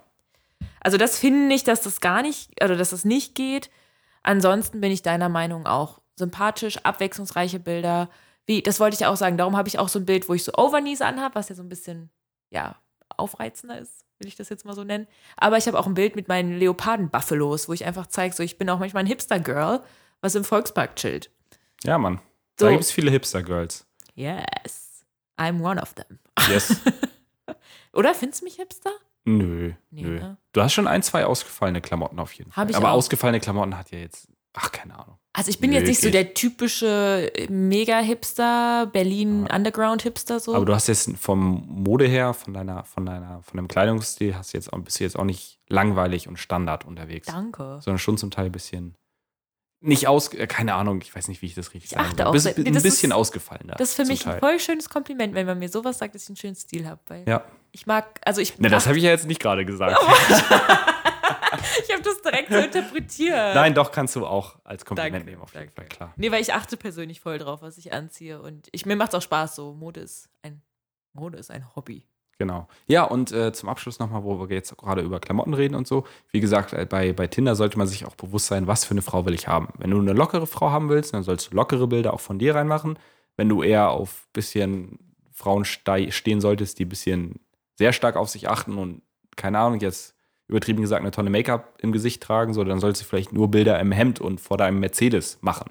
Also das finde ich, dass das gar nicht, oder dass das nicht geht. Ansonsten bin ich deiner Meinung auch sympathisch, abwechslungsreiche Bilder. Wie, das wollte ich auch sagen. Darum habe ich auch so ein Bild, wo ich so Overknees anhabe, was ja so ein bisschen, ja, aufreizender ist, will ich das jetzt mal so nennen. Aber ich habe auch ein Bild mit meinen Leoparden-Buffalos, wo ich einfach zeige, so ich bin auch manchmal ein Hipster-Girl, was im Volkspark chillt. Ja, Mann. So. Da gibt es viele Hipster-Girls. Yes, I'm one of them. Yes. Oder findest du mich Hipster? nö, Nee, nö. ne? Du hast schon ein, zwei ausgefallene Klamotten auf jeden Fall. Hab ich Aber auch. ausgefallene Klamotten hat ja jetzt ach, keine Ahnung. Also ich bin Nö, jetzt nicht so der typische Mega-Hipster, Berlin-Underground-Hipster so. Aber du hast jetzt vom Mode her, von deiner, von deiner, von deinem Kleidungsstil, hast jetzt auch, bist du jetzt auch nicht langweilig und Standard unterwegs. Danke. Sondern schon zum Teil ein bisschen nicht aus, äh, keine Ahnung, ich weiß nicht, wie ich das richtig Ich sagen achte auch Bis, ein bisschen ausgefallener. Das ist für mich ein Teil. voll schönes Kompliment, wenn man mir sowas sagt, dass ich einen schönen Stil habe. Ja. ich mag, also ich, Ne, das habe ich ja jetzt nicht gerade gesagt. ich habe das direkt so interpretiert. Nein, doch, kannst du auch als Kompliment Danke, nehmen, auf jeden danke. Fall, klar. Nee, weil ich achte persönlich voll drauf, was ich anziehe. Und ich, mir macht es auch Spaß so. Mode ist ein, Mode ist ein Hobby. Genau. Ja, und äh, zum Abschluss nochmal, wo wir jetzt gerade über Klamotten reden und so. Wie gesagt, äh, bei, bei Tinder sollte man sich auch bewusst sein, was für eine Frau will ich haben. Wenn du eine lockere Frau haben willst, dann sollst du lockere Bilder auch von dir reinmachen. Wenn du eher auf bisschen Frauen stehen solltest, die ein bisschen sehr stark auf sich achten und keine Ahnung, jetzt übertrieben gesagt eine Tonne Make-up im Gesicht tragen, so, dann sollst du vielleicht nur Bilder im Hemd und vor deinem Mercedes machen.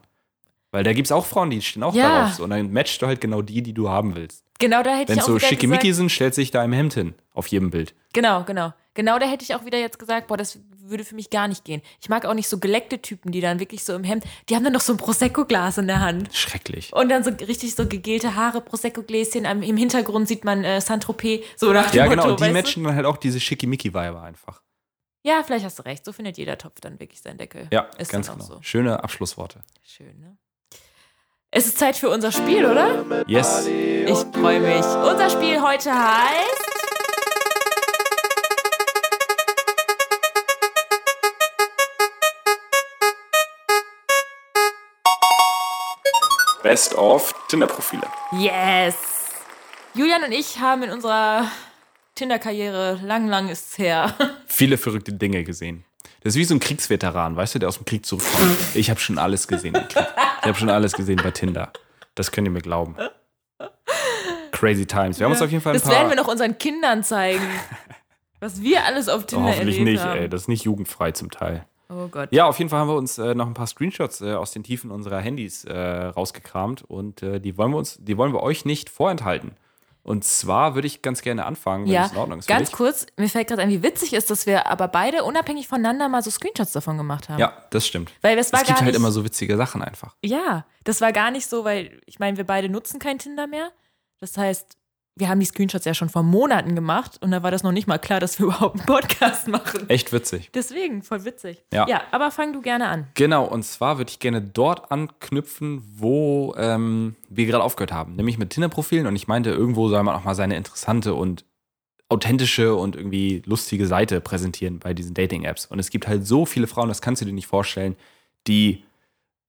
Weil da gibt es auch Frauen, die stehen auch Ja. darauf. So. Und dann matchst du halt genau die, die du haben willst. Genau, da hätte Wenn ich es auch so wieder schickimicki gesagt, sind, stellt sich da im Hemd hin, auf jedem Bild. Genau, genau. Genau, da hätte ich auch wieder jetzt gesagt, boah, das würde für mich gar nicht gehen. Ich mag auch nicht so geleckte Typen, die dann wirklich so im Hemd, die haben dann noch so ein Prosecco-Glas in der Hand. Schrecklich. Und dann so richtig so gegelte Haare, Prosecco-Gläschen. Im Hintergrund sieht man äh, Saint-Tropez, so nach dem Ja, Motto, genau, und die du? matchen dann halt auch diese schickimicki-Vibe einfach. Ja, vielleicht hast du recht. So findet jeder Topf dann wirklich seinen Deckel. Ja, ist ganz genau. so. Schöne Abschlussworte. Schön, ne? Es ist Zeit für unser Spiel, oder? Yes. Ich freue mich. Unser Spiel heute heißt. Best of Tinder-Profile. Yes! Julian und ich haben in unserer Tinder-Karriere, lang, lang ist's her, Viele verrückte Dinge gesehen. Das ist wie so ein Kriegsveteran, weißt du, der aus dem Krieg zurückkommt. Ich habe schon alles gesehen im Krieg. Ich habe schon alles gesehen bei Tinder. Das könnt ihr mir glauben. Crazy Times. Wir haben uns auf jeden Fall ein das paar. werden wir noch unseren Kindern zeigen. Was wir alles auf Oh, Tinder hoffentlich erlebt nicht, haben. ey. Das ist nicht jugendfrei zum Teil. Oh Gott. Ja, auf jeden Fall haben wir uns äh, noch ein paar Screenshots äh, aus den Tiefen unserer Handys äh, rausgekramt und äh, die wollen wir uns, die wollen wir euch nicht vorenthalten. Und zwar würde ich ganz gerne anfangen, wenn Ja, es in Ordnung ist. ganz kurz, mir fällt gerade ein, wie witzig ist, dass wir aber beide unabhängig voneinander mal so Screenshots davon gemacht haben. Ja, das stimmt. Weil das war Es gibt halt nicht, immer so witzige Sachen einfach. Ja, das war gar nicht so, weil ich meine, wir beide nutzen kein Tinder mehr. Das heißt, wir haben die Screenshots ja schon vor Monaten gemacht und da war das noch nicht mal klar, dass wir überhaupt einen Podcast machen. Echt witzig. Deswegen, voll witzig. Ja. ja, aber fang du gerne an. Genau, und zwar würde ich gerne dort anknüpfen, wo ähm, wir gerade aufgehört haben, nämlich mit Tinder-Profilen. Und ich meinte, irgendwo soll man auch mal seine interessante und authentische und irgendwie lustige Seite präsentieren bei diesen Dating-Apps. Und es gibt halt so viele Frauen, das kannst du dir nicht vorstellen, die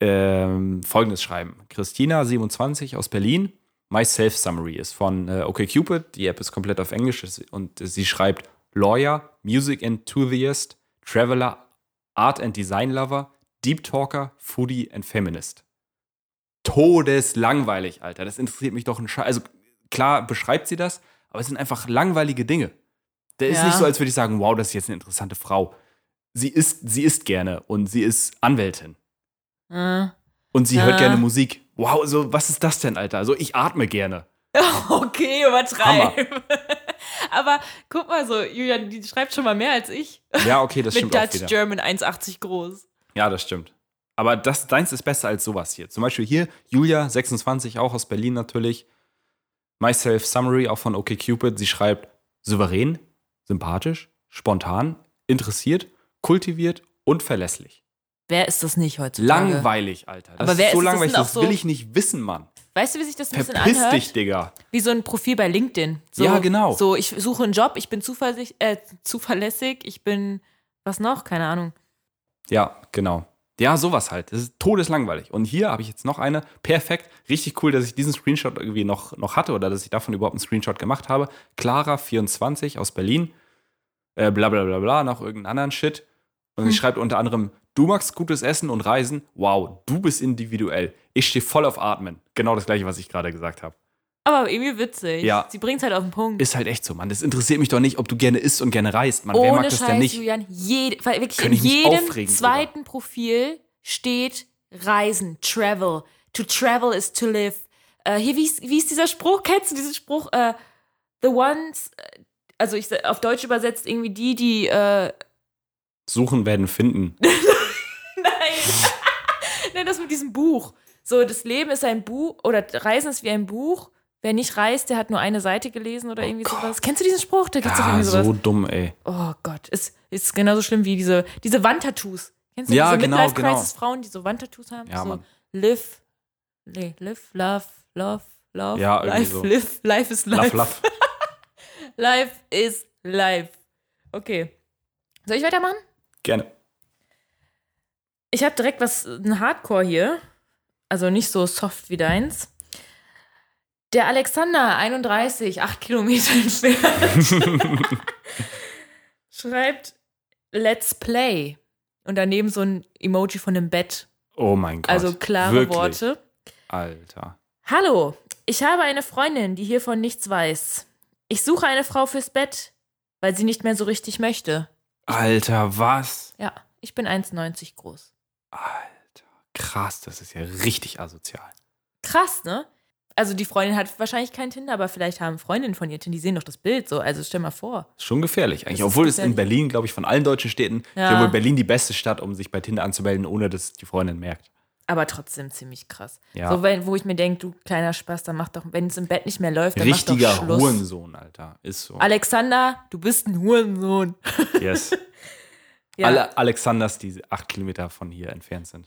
ähm, folgendes schreiben. Christina, 27 aus Berlin. My Self Summary ist von äh, OkCupid. Die App ist komplett auf Englisch und sie schreibt Lawyer, Music Enthusiast, Traveler, Art and Design Lover, Deep Talker, Foodie and Feminist. Todeslangweilig, Alter. Das interessiert mich doch ein Scheiß. Also klar beschreibt sie das, aber es sind einfach langweilige Dinge. Der ist Ja. nicht so, als würde ich sagen, wow, das ist jetzt eine interessante Frau. Sie isst, sie isst gerne und sie ist Anwältin. Äh. Und sie Ja. hört gerne Musik. Wow, so, was ist das denn, Alter? Also, ich atme gerne. Okay, übertreib. aber guck mal so, Julian, die schreibt schon mal mehr als ich. Ja, okay, das Mit stimmt auch Dutch wieder. German 1,80 groß. Ja, das stimmt. Aber das, deins ist besser als sowas hier. Zum Beispiel hier, Julia, 26, auch aus Berlin natürlich. Myself Summary, auch von OkCupid. Sie schreibt souverän, sympathisch, spontan, interessiert, kultiviert und verlässlich. Wer ist das nicht heutzutage? Langweilig, Alter. Das Aber wer ist so ist das langweilig, das so- will ich nicht wissen, Mann. Weißt du, wie sich das ein bisschen Verpiss anhört? dich, Digga. Wie so ein Profil bei LinkedIn. So, Ja, genau. So, ich suche einen Job, ich bin zuverlässig, äh, zuverlässig, ich bin, was noch? Keine Ahnung. Ja, genau. Ja, sowas halt. Das ist todeslangweilig. Und hier habe ich jetzt noch eine. Perfekt. Richtig cool, dass ich diesen Screenshot irgendwie noch, noch hatte oder dass ich davon überhaupt einen Screenshot gemacht habe. Clara24 aus Berlin. Äh, bla bla bla bla, noch irgendeinen anderen Shit. Und Hm. sie schreibt unter anderem, du magst gutes Essen und Reisen. Wow, du bist individuell. Ich stehe voll auf Atmen. Genau das gleiche, was ich gerade gesagt habe. Aber irgendwie witzig. Ja. Sie bringt es halt auf den Punkt. Ist halt echt so, Mann. Das interessiert mich doch nicht, ob du gerne isst und gerne reist, Mann. Wer mag Ohne das Scheiß, denn nicht? Julian, jede, weil wirklich in jedem zweiten Profil steht Reisen, Travel. To travel is to live. Äh, hier, wie ist, wie ist dieser Spruch? Kennst du diesen Spruch? Äh, the ones, äh, also ich auf Deutsch übersetzt irgendwie die, die, äh, Suchen werden finden. nein. Nein, das mit diesem Buch. So, das Leben ist ein Buch oder Reisen ist wie ein Buch. Wer nicht reist, der hat nur eine Seite gelesen oder irgendwie sowas. Kennst du diesen Spruch? Da gibt's doch Ja, irgendwie sowas. so dumm, ey. Oh Gott, ist, ist genauso schlimm wie diese, diese Wandtattoos. Kennst du Ja, diese genau, Midlife genau. Crisis Frauen, die so Wandtattoos haben? Ja, so Mann. live, nee, live, love, love, love, Ja, irgendwie life, so. live, life is life. Laff, laff. Life is life. Okay. Soll ich weitermachen? Gerne. Ich habe direkt was, ein Hardcore hier. Also nicht so soft wie deins. Der Alexander, 31, 8 Kilometer entfernt, schreibt Let's Play. Und daneben so ein Emoji von einem Bett. Oh mein Gott. Also klare Wirklich? Worte. Alter. Hallo, ich habe eine Freundin, die hiervon nichts weiß. Ich suche eine Frau fürs Bett, weil sie nicht mehr so richtig möchte. Alter, was? Ja, ich bin 1,90 groß. Alter. Krass, das ist ja richtig asozial. Krass, ne? Also die Freundin hat wahrscheinlich kein Tinder, aber vielleicht haben Freundinnen von ihr Tinder, die sehen doch das Bild so. Also stell mal vor. Ist schon gefährlich eigentlich. Ist Obwohl es in. Berlin, glaube ich, von allen deutschen Städten, Ja. ja. wohl Berlin die beste Stadt, um sich bei Tinder anzumelden, ohne dass die Freundin merkt. Aber trotzdem ziemlich krass. Ja. So, wenn, wo ich mir denke, du kleiner Spaß, dann mach doch, wenn es im Bett nicht mehr läuft, dann Richtiger mach doch Schluss. Hurensohn, Alter. Ist so. Alexander, du bist ein Hurensohn. Yes. Ja, Alle Alexanders, die acht Kilometer von hier entfernt sind.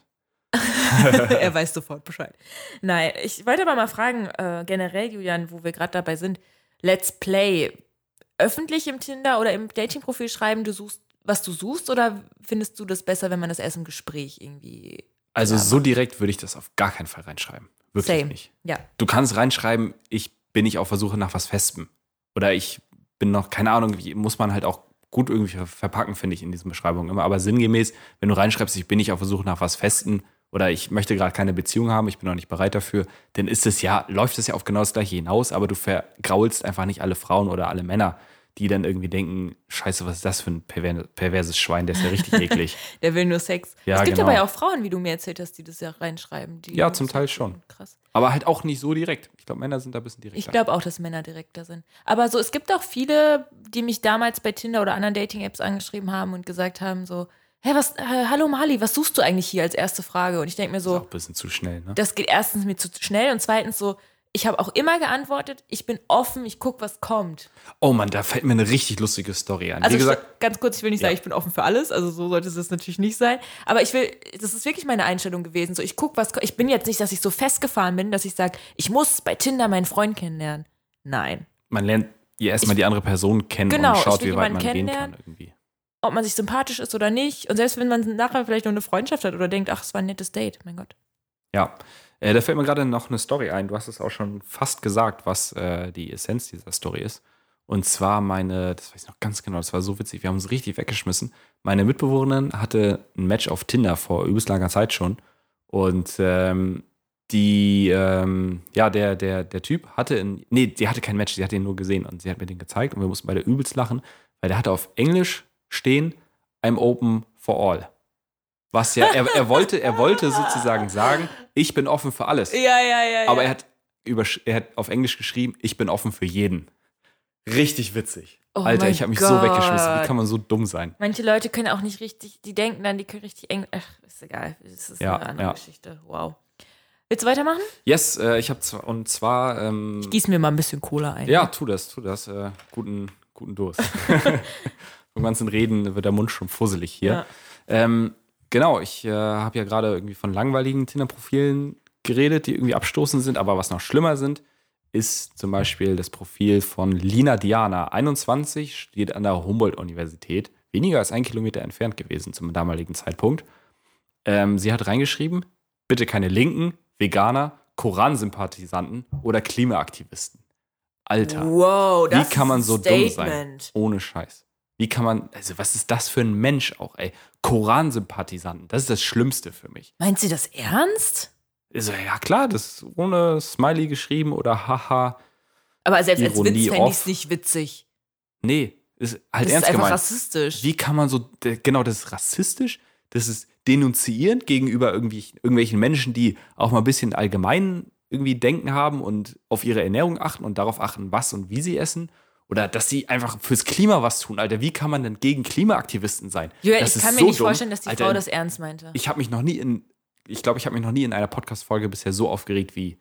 er weiß sofort Bescheid. Nein, ich wollte aber mal fragen, äh, generell, Julian, wo wir gerade dabei sind, Let's Play. Öffentlich im Tinder oder im Dating-Profil schreiben, du suchst, was du suchst, oder findest du das besser, wenn man das erst im Gespräch irgendwie. Also so direkt würde ich das auf gar keinen Fall reinschreiben. Wirklich Same. nicht. Ja. Du kannst reinschreiben, ich bin nicht auf der Suche nach was Festem. Oder ich bin noch, keine Ahnung, wie muss man halt auch gut irgendwie ver- verpacken, finde ich, in diesen Beschreibungen immer. Aber sinngemäß, wenn du reinschreibst, ich bin nicht auf der Suche nach was Festem oder ich möchte gerade keine Beziehung haben, ich bin noch nicht bereit dafür, dann ist es ja, läuft es ja auf genau das gleiche hinaus, aber du vergraulst einfach nicht alle Frauen oder alle Männer, die dann irgendwie denken, scheiße, was ist das für ein perver perverses Schwein, der ist ja richtig eklig. Der will nur Sex. Ja, es gibt genau. aber ja auch Frauen, wie du mir erzählt hast, die das ja reinschreiben. Die Ja, zum Teil schon. Krass. Aber halt auch nicht so direkt. Ich glaube, Männer sind da ein bisschen direkter. Ich glaube auch, dass Männer direkter sind. Aber so, es gibt auch viele, die mich damals bei Tinder oder anderen Dating-Apps angeschrieben haben und gesagt haben so, hä, was, äh, hallo Mali, was suchst du eigentlich hier als erste Frage? Und ich denke mir ist auch so, ein bisschen zu schnell, ne? das geht erstens mir zu schnell und zweitens so, ich habe auch immer geantwortet, ich bin offen, ich gucke, was kommt. Oh Mann, da fällt mir eine richtig lustige Story ein. Also Wie gesagt, ich, ganz kurz, ich will nicht sagen, ich bin offen für alles, also so sollte es natürlich nicht sein. Aber ich will, das ist wirklich meine Einstellung gewesen. So, ich gucke, was ko- ich bin jetzt nicht, dass ich so festgefahren bin, dass ich sage, ich muss bei Tinder meinen Freund kennenlernen. Nein. man lernt ja erstmal die andere Person kennen Genau, und schaut, wie weit man gehen kann irgendwie. ob man sich sympathisch ist oder nicht. Und selbst wenn man nachher vielleicht noch eine Freundschaft hat oder denkt, ach, es war ein nettes Date, mein Gott. Ja, äh, da fällt mir gerade noch eine Story ein. Du hast es auch schon fast gesagt, was äh, die Essenz dieser Story ist. Und zwar meine, das weiß ich noch ganz genau, das war so witzig, wir haben uns richtig weggeschmissen. Meine Mitbewohnerin hatte ein Match auf Tinder vor übelst langer Zeit schon. Und ähm, die, ähm, ja, der, der, der Typ hatte, in, nee, sie hatte kein Match, sie hat ihn nur gesehen und sie hat mir den gezeigt und wir mussten beide übelst lachen, weil der hatte auf Englisch stehen, I'm open for all. Was ja, er, er, wollte, er wollte sozusagen sagen, ich bin offen für alles. Ja, ja, ja. Aber er hat, über, er hat auf Englisch geschrieben, ich bin offen für jeden. Richtig witzig. Oh Alter, mein ich habe mich so weggeschmissen. Wie kann man so dumm sein? Manche Leute können auch nicht richtig, die denken dann, die können richtig eng. Ach, ist egal. Das ist Ja, eine andere ja. Geschichte. Wow. Willst du weitermachen? Yes, äh, ich habe zwar, und zwar, ähm, Gieß mir mal ein bisschen Cola ein. ja, tu das, tu das. Äh, guten, guten Durst. Vom ganzen Reden wird der Mund schon fusselig hier. Ja. Ähm, genau, ich äh, habe ja gerade irgendwie von langweiligen Tinder-Profilen geredet, die irgendwie abstoßend sind, aber was noch schlimmer sind, ist zum Beispiel das Profil von Lina Diana, 21, studiert an der Humboldt-Universität, weniger als ein Kilometer entfernt gewesen zum damaligen Zeitpunkt. Ähm, sie hat reingeschrieben, bitte keine Linken, Veganer, Koransympathisanten oder Klimaaktivisten. Alter. Wow, das Wie kann man so ein dumm sein? Statement. Ohne Scheiß. Wie kann man, also was ist das für ein Mensch auch, ey? Koransympathisanten, das ist das Schlimmste für mich. Meint sie das ernst? Also, ja klar, das ist ohne Smiley geschrieben oder haha. Aber selbst als Witz fände ich es nicht witzig. Nee, ist halt Das ist ernst einfach gemeint. rassistisch. Wie kann man so, genau, das ist rassistisch, das ist denunzierend gegenüber irgendwie, irgendwelchen Menschen, die auch mal ein bisschen allgemein irgendwie Denken haben und auf ihre Ernährung achten und darauf achten, was und wie sie essen. Oder dass sie einfach fürs Klima was tun, Alter. Wie kann man denn gegen Klimaaktivisten sein? Julia, Das ich kann mir so nicht dumm. vorstellen, dass die Alter, Frau das ernst meinte. Ich habe mich noch nie in ich glaube, ich habe mich noch nie in einer Podcast-Folge bisher so aufgeregt wie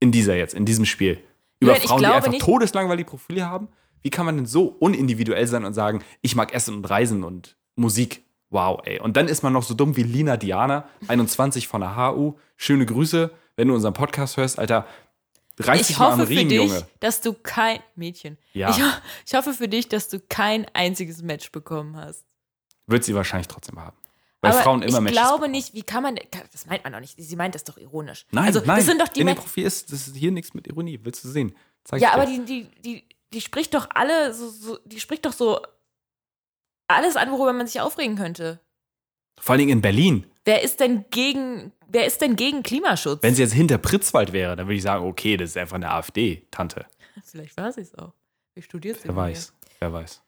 in dieser jetzt, in diesem Spiel. Über Julian, ich Frauen, die einfach nicht- todeslangweilige Profile haben. Wie kann man denn so unindividuell sein und sagen, ich mag Essen und Reisen und Musik? Wow, ey. Und dann ist man noch so dumm wie Lina Diana, 21 von der HU. Schöne Grüße, wenn du unseren Podcast hörst, Alter. Reiß Ich dich mal am hoffe für Riemen, dich, Junge. dass du kein Mädchen. Ja. Ich, ho- ich hoffe für dich, dass du kein einziges Match bekommen hast. Wird sie wahrscheinlich trotzdem haben. Weil Aber Frauen immer ich Matches glaube bekommen. nicht, wie kann man, das meint man doch nicht. Sie meint das doch ironisch. Nein, also, nein. Das sind doch die in dem Profil ist, das ist hier nichts mit Ironie. Willst du sehen? Zeig Ja, aber die, die, die, die spricht doch alle, so, so, die spricht doch so alles an, worüber man sich aufregen könnte. Vor allen Dingen in Berlin. Wer ist denn gegen, wer ist denn gegen Klimaschutz? Wenn sie jetzt hinter Pritzwald wäre, dann würde ich sagen, okay, das ist einfach eine AfD-Tante. Vielleicht war sie es auch. Wie studiert sie Wer weiß. Wer weiß.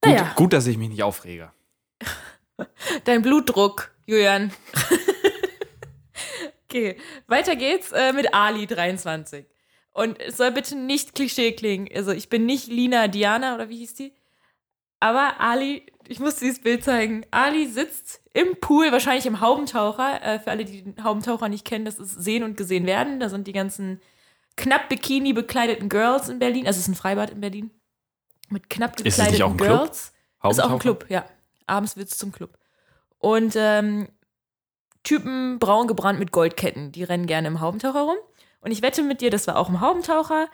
Gut, Naja. gut, dass ich mich nicht aufrege. hier? Dein Blutdruck, Julian. okay, weiter geht's äh, mit Ali 23. Und es soll bitte nicht Klischee klingen. Also ich bin nicht Lina Diana oder wie hieß die? Aber Ali, ich muss dieses Bild zeigen. Ali sitzt im Pool, wahrscheinlich im Haubentaucher. Äh, für alle, die den Haubentaucher nicht kennen, das ist Sehen und Gesehen werden. Da sind die ganzen knapp Bikini bekleideten Girls in Berlin. Also es ist ein Freibad in Berlin. Mit knapp Ist es gekleideten auch ein Club? Girls. Ist auch ein? Club, ja. Abends wird's zum Club. Und ähm, Typen braun gebrannt mit Goldketten, die rennen gerne im Haubentaucher rum. Und ich wette mit dir, das war auch im Haubentaucher.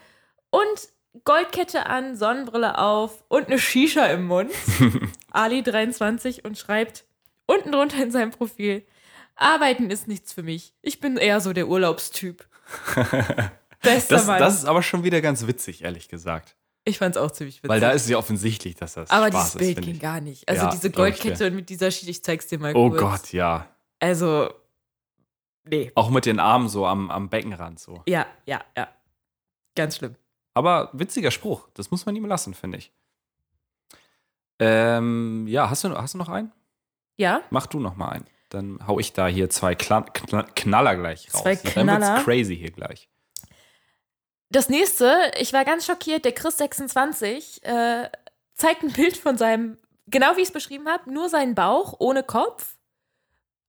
Und Goldkette an, Sonnenbrille auf und eine Shisha im Mund. Ali 23 und schreibt unten drunter in seinem Profil: Arbeiten ist nichts für mich. Ich bin eher so der Urlaubstyp. Bester Das, Mann. das ist aber schon wieder ganz witzig, ehrlich gesagt. ich fand's auch ziemlich witzig. Weil da ist es ja offensichtlich, dass das Aber Spaß dieses Bild ging ich. gar nicht. Also Ja, diese. Goldkette und mit dieser Shisha, ich zeig's dir mal Oh kurz. Gott, ja. Also, nee. Auch mit den Armen so am, am Beckenrand so. Ja, ja, ja. Ganz schlimm. Aber witziger Spruch. Das muss man ihm lassen, finde ich. Ähm, ja, hast du, hast du noch einen? Ja, Mach du noch mal einen. Dann hau ich da hier zwei Kla Kna Knaller gleich raus. Zwei Dann Knaller. wird's crazy hier gleich. das nächste, ich war ganz schockiert, der Chris26 äh, zeigt ein Bild von seinem, genau wie ich es beschrieben habe, nur seinen Bauch ohne Kopf,